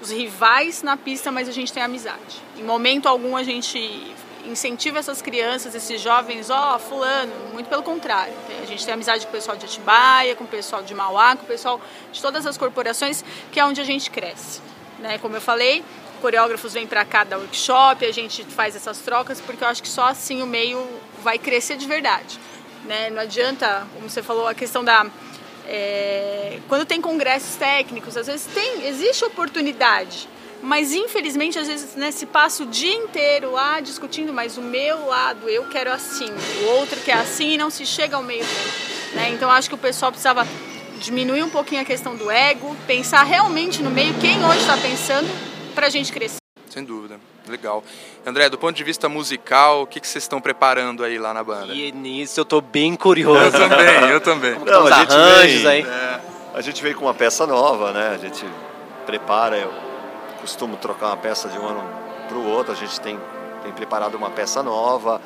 os rivais na pista, mas a gente tem amizade. Em momento algum a gente incentiva essas crianças, esses jovens, ó, oh, fulano, muito pelo contrário. A gente tem amizade com o pessoal de Atibaia, com o pessoal de Mauá, com o pessoal de todas as corporações, que é onde a gente cresce. Né? Como eu falei, coreógrafos vêm para cá dar workshop, a gente faz essas trocas, porque eu acho que só assim o meio vai crescer de verdade. Né? Não adianta, como você falou, a questão da é, quando tem congressos técnicos, às vezes tem, existe oportunidade, mas infelizmente às vezes né, se passa o dia inteiro lá discutindo, mas o meu lado eu quero assim, o outro quer assim e não se chega ao meio. Né? Então acho que o pessoal precisava diminuir um pouquinho a questão do ego, pensar realmente no meio quem hoje está pensando para a gente crescer. Sem dúvida, legal. André, do ponto de vista musical, o que, que vocês estão preparando aí lá na banda? E nisso eu tô bem curioso. Eu também, eu também. Como Não, a gente veio, aí? É, a gente veio com uma peça nova, né? A gente prepara, eu costumo trocar uma peça de um ano para o outro, a gente tem, tem preparado uma peça nova,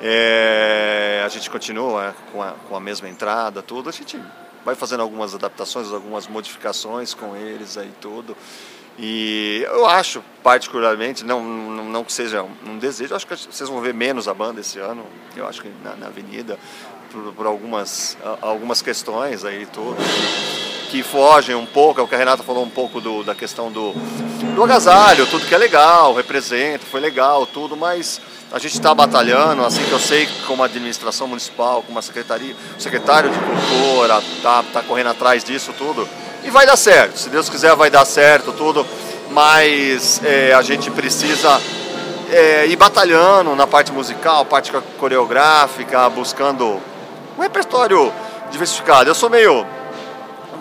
é, a gente continua com a, com a mesma entrada, tudo, a gente vai fazendo algumas adaptações, algumas modificações com eles aí tudo. E eu acho, particularmente, não, não, não que seja um desejo, acho que vocês vão ver menos a banda esse ano, eu acho que na, na avenida, por, por, algumas, algumas questões aí tudo que fogem um pouco, é o que a Renata falou um pouco do, da questão do, do agasalho, tudo que é legal, representa, foi legal, tudo, mas a gente está batalhando, assim que eu sei, como administração municipal, como a secretaria, o secretário de cultura está tá correndo atrás disso tudo. E vai dar certo, se Deus quiser vai dar certo tudo, mas é, a gente precisa é, ir batalhando na parte musical, parte coreográfica, buscando um repertório diversificado. Eu sou meio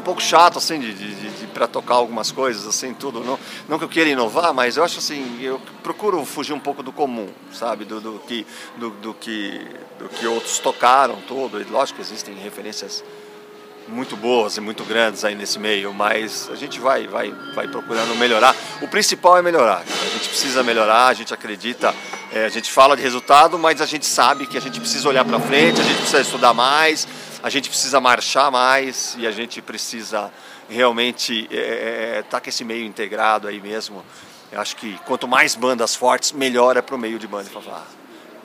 pouco chato, assim, de, de, de para tocar algumas coisas, assim, tudo. Não, não que eu queira inovar, mas eu acho assim, eu procuro fugir um pouco do comum, sabe? Do, do que, do, do, que, do que outros tocaram, tudo. E lógico existem referências muito boas e muito grandes aí nesse meio, mas a gente vai, vai, vai procurando melhorar. O principal é melhorar. A gente precisa melhorar, a gente acredita, é, a gente fala de resultado, mas a gente sabe que a gente precisa olhar para frente, a gente precisa estudar mais, a gente precisa marchar mais e a gente precisa realmente estar é, é, tá com esse meio integrado aí mesmo. Eu acho que quanto mais bandas fortes, melhor é para o meio de banda fanfarra.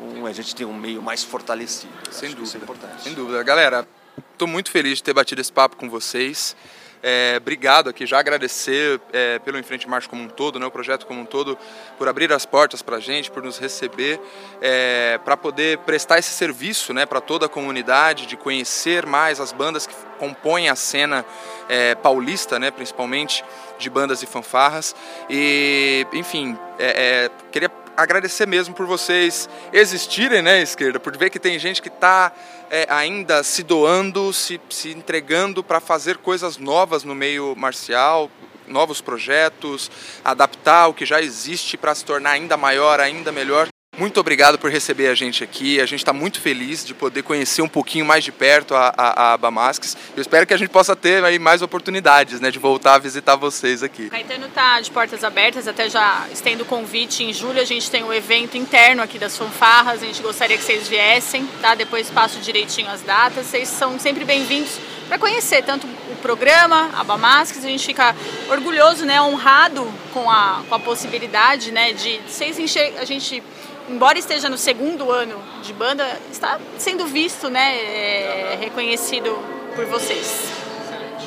Um, a gente tem um meio mais fortalecido. Sem dúvida. É importante. Sem dúvida. Galera, estou muito feliz de ter batido esse papo com vocês. É, obrigado aqui, já agradecer é, pelo Enfrente Marcha como um todo, né, o projeto como um todo, por abrir as portas para a gente, por nos receber, é, para poder prestar esse serviço né, para toda a comunidade, de conhecer mais as bandas que compõem a cena é, paulista, né, principalmente de bandas e fanfarras. E, enfim, é, é, queria agradecer mesmo por vocês existirem, né, esquerda, por ver que tem gente que está é, ainda se doando, se, se entregando para fazer coisas novas no meio marcial, novos projetos, adaptar o que já existe para se tornar ainda maior, ainda melhor. Muito obrigado por receber a gente aqui. A gente está muito feliz de poder conhecer um pouquinho mais de perto a, a, a Bamasques. Eu espero que a gente possa ter aí mais oportunidades né, de voltar a visitar vocês aqui. Caetano está de portas abertas, até já estendo o convite. Em julho a gente tem um evento interno aqui das fanfarras. A gente gostaria que vocês viessem, tá? Depois passo direitinho as datas. Vocês são sempre bem-vindos para conhecer tanto o programa, a Bamasques. A gente fica orgulhoso, né, honrado com a, com a possibilidade né, de vocês enxergar. A gente embora esteja no segundo ano de banda, está sendo visto, né, é, reconhecido por vocês.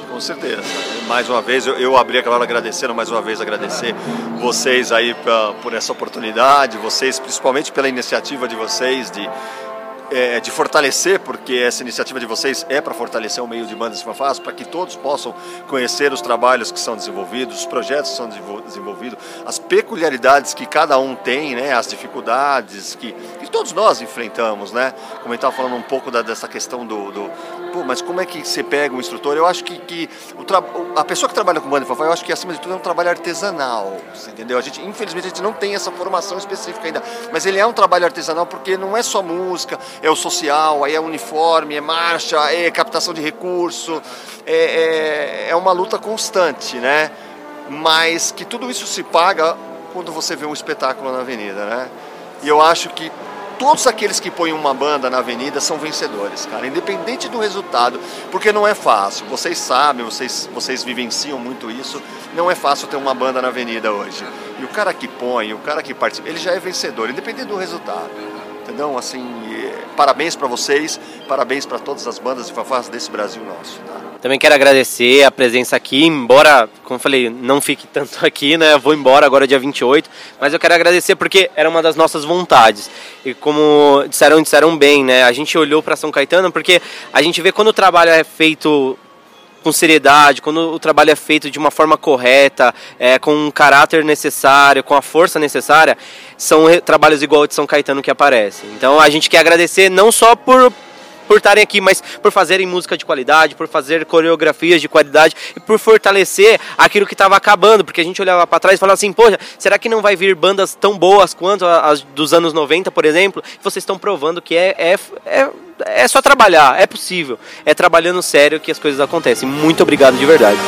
Com certeza. Mais uma vez, eu, eu abri aquela hora agradecendo, mais uma vez agradecer vocês aí pra, por essa oportunidade, vocês principalmente pela iniciativa de vocês de é, de fortalecer, porque essa iniciativa de vocês é para fortalecer o meio de bandas e fanfarras, para que todos possam conhecer os trabalhos que são desenvolvidos, os projetos que são desenvolvidos, as peculiaridades que cada um tem, né, as dificuldades que, que todos nós enfrentamos, né? Como eu estava falando um pouco da, dessa questão do, do pô, mas como é que você pega um instrutor? Eu acho que, que o a pessoa que trabalha com banda e fanfarra, eu acho que acima de tudo é um trabalho artesanal, entendeu? A gente, infelizmente, a gente não tem essa formação específica ainda, mas ele é um trabalho artesanal porque não é só música, é o social, aí é uniforme, é marcha, é captação de recurso, é, é, é uma luta constante, né? Mas que tudo isso se paga quando você vê um espetáculo na avenida, né? E eu acho que todos aqueles que põem uma banda na avenida são vencedores, cara, independente do resultado, porque não é fácil. Vocês sabem, vocês, vocês vivenciam muito isso. Não é fácil ter uma banda na avenida hoje. E o cara que põe, o cara que participa, ele já é vencedor, independente do resultado. Entendeu? Assim, parabéns para vocês, parabéns para todas as bandas e fanfarras desse Brasil nosso. Tá? Também quero agradecer a presença aqui, embora, como eu falei, não fique tanto <laughs> aqui, né? vou embora agora dia 28, mas eu quero agradecer porque era uma das nossas vontades. E como disseram, disseram bem, né? A gente olhou para São Caetano porque a gente vê quando o trabalho é feito com seriedade, quando o trabalho é feito de uma forma correta, é, com o caráter necessário, com a força necessária, são trabalhos igual de São Caetano que aparecem. Então a gente quer agradecer não só por por estarem aqui, mas por fazerem música de qualidade, por fazer coreografias de qualidade e por fortalecer aquilo que estava acabando, porque a gente olhava para trás e falava assim, poxa, será que não vai vir bandas tão boas quanto as dos anos 90, por exemplo? Vocês estão provando que é, é, é é só trabalhar, é possível. É trabalhando sério que as coisas acontecem. Muito obrigado de verdade.